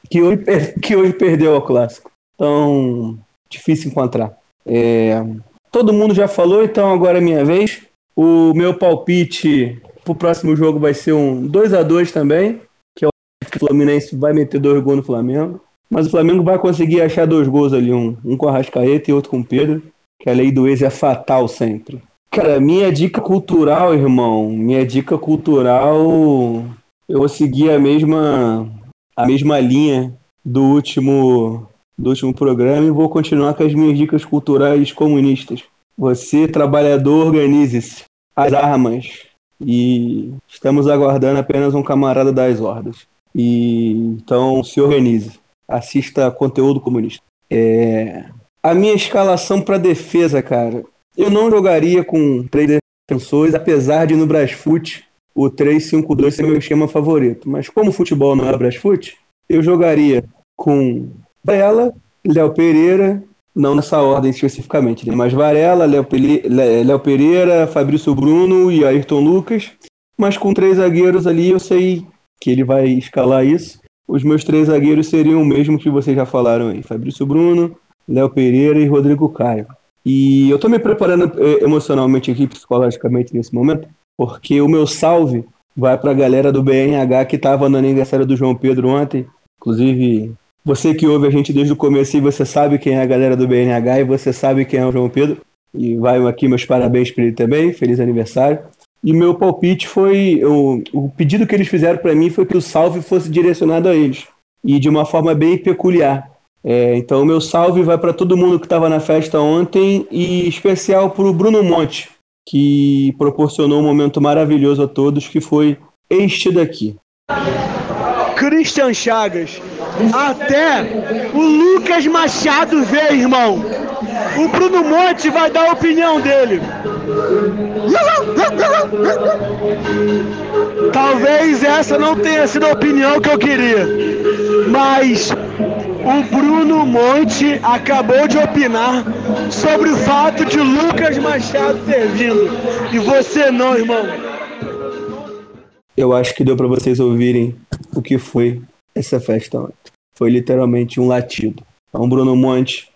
Que hoje, que hoje perdeu o clássico. Então, difícil encontrar. É, todo mundo já falou, então agora é minha vez. O meu palpite pro próximo jogo vai ser um 2 a 2 também, que é o Fluminense vai meter dois gols no Flamengo. Mas o Flamengo vai conseguir achar dois gols ali, um, um com a Rascaeta e outro com o Pedro, que a lei do ex é fatal sempre. Cara, minha dica cultural, irmão, minha dica cultural, eu vou seguir a mesma, a mesma linha do último, do último programa e vou continuar com as minhas dicas culturais comunistas. Você, trabalhador, organize-se. As armas, e estamos aguardando apenas um camarada das hordas. E então se organize, assista conteúdo comunista. É... A minha escalação para defesa, cara, eu não jogaria com três defensores, apesar de no Brasfoot o 3-5-2 ser meu esquema favorito. Mas como o futebol não é Brasfoot, eu jogaria com Bela, Léo Pereira, não nessa ordem especificamente, né? mas Varela, Léo, Léo Pereira, Fabrício Bruno e Ayrton Lucas. Mas com três zagueiros ali, eu sei que ele vai escalar isso. Os meus três zagueiros seriam o mesmo que vocês já falaram aí: Fabrício Bruno, Léo Pereira e Rodrigo Caio. E eu tô me preparando eh, emocionalmente aqui, psicologicamente nesse momento, porque o meu salve vai para a galera do BNH que estava no aniversário do João Pedro ontem. Inclusive, você que ouve a gente desde o começo e você sabe quem é a galera do BNH e você sabe quem é o João Pedro. E vai aqui meus parabéns para ele também, feliz aniversário. E meu palpite foi. O, pedido que eles fizeram para mim foi que o salve fosse direcionado a eles. E de uma forma bem peculiar. É, então, o meu salve vai para todo mundo que estava na festa ontem e especial para o Bruno Monte, que proporcionou um momento maravilhoso a todos, que foi este daqui. Christian Chagas. Até o Lucas Machado vê, irmão. O Bruno Monte vai dar a opinião dele. Talvez essa não tenha sido a opinião que eu queria. Mas o Bruno Monte acabou de opinar sobre o fato de Lucas Machado ter vindo. E você não, irmão. Eu acho que deu para vocês ouvirem o que foi essa festa. Foi literalmente um latido. Então, Bruno Monte,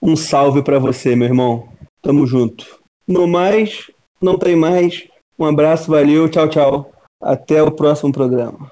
um salve para você, meu irmão. Tamo junto. No mais, não tem mais. Um abraço, valeu, tchau, tchau. Até o próximo programa.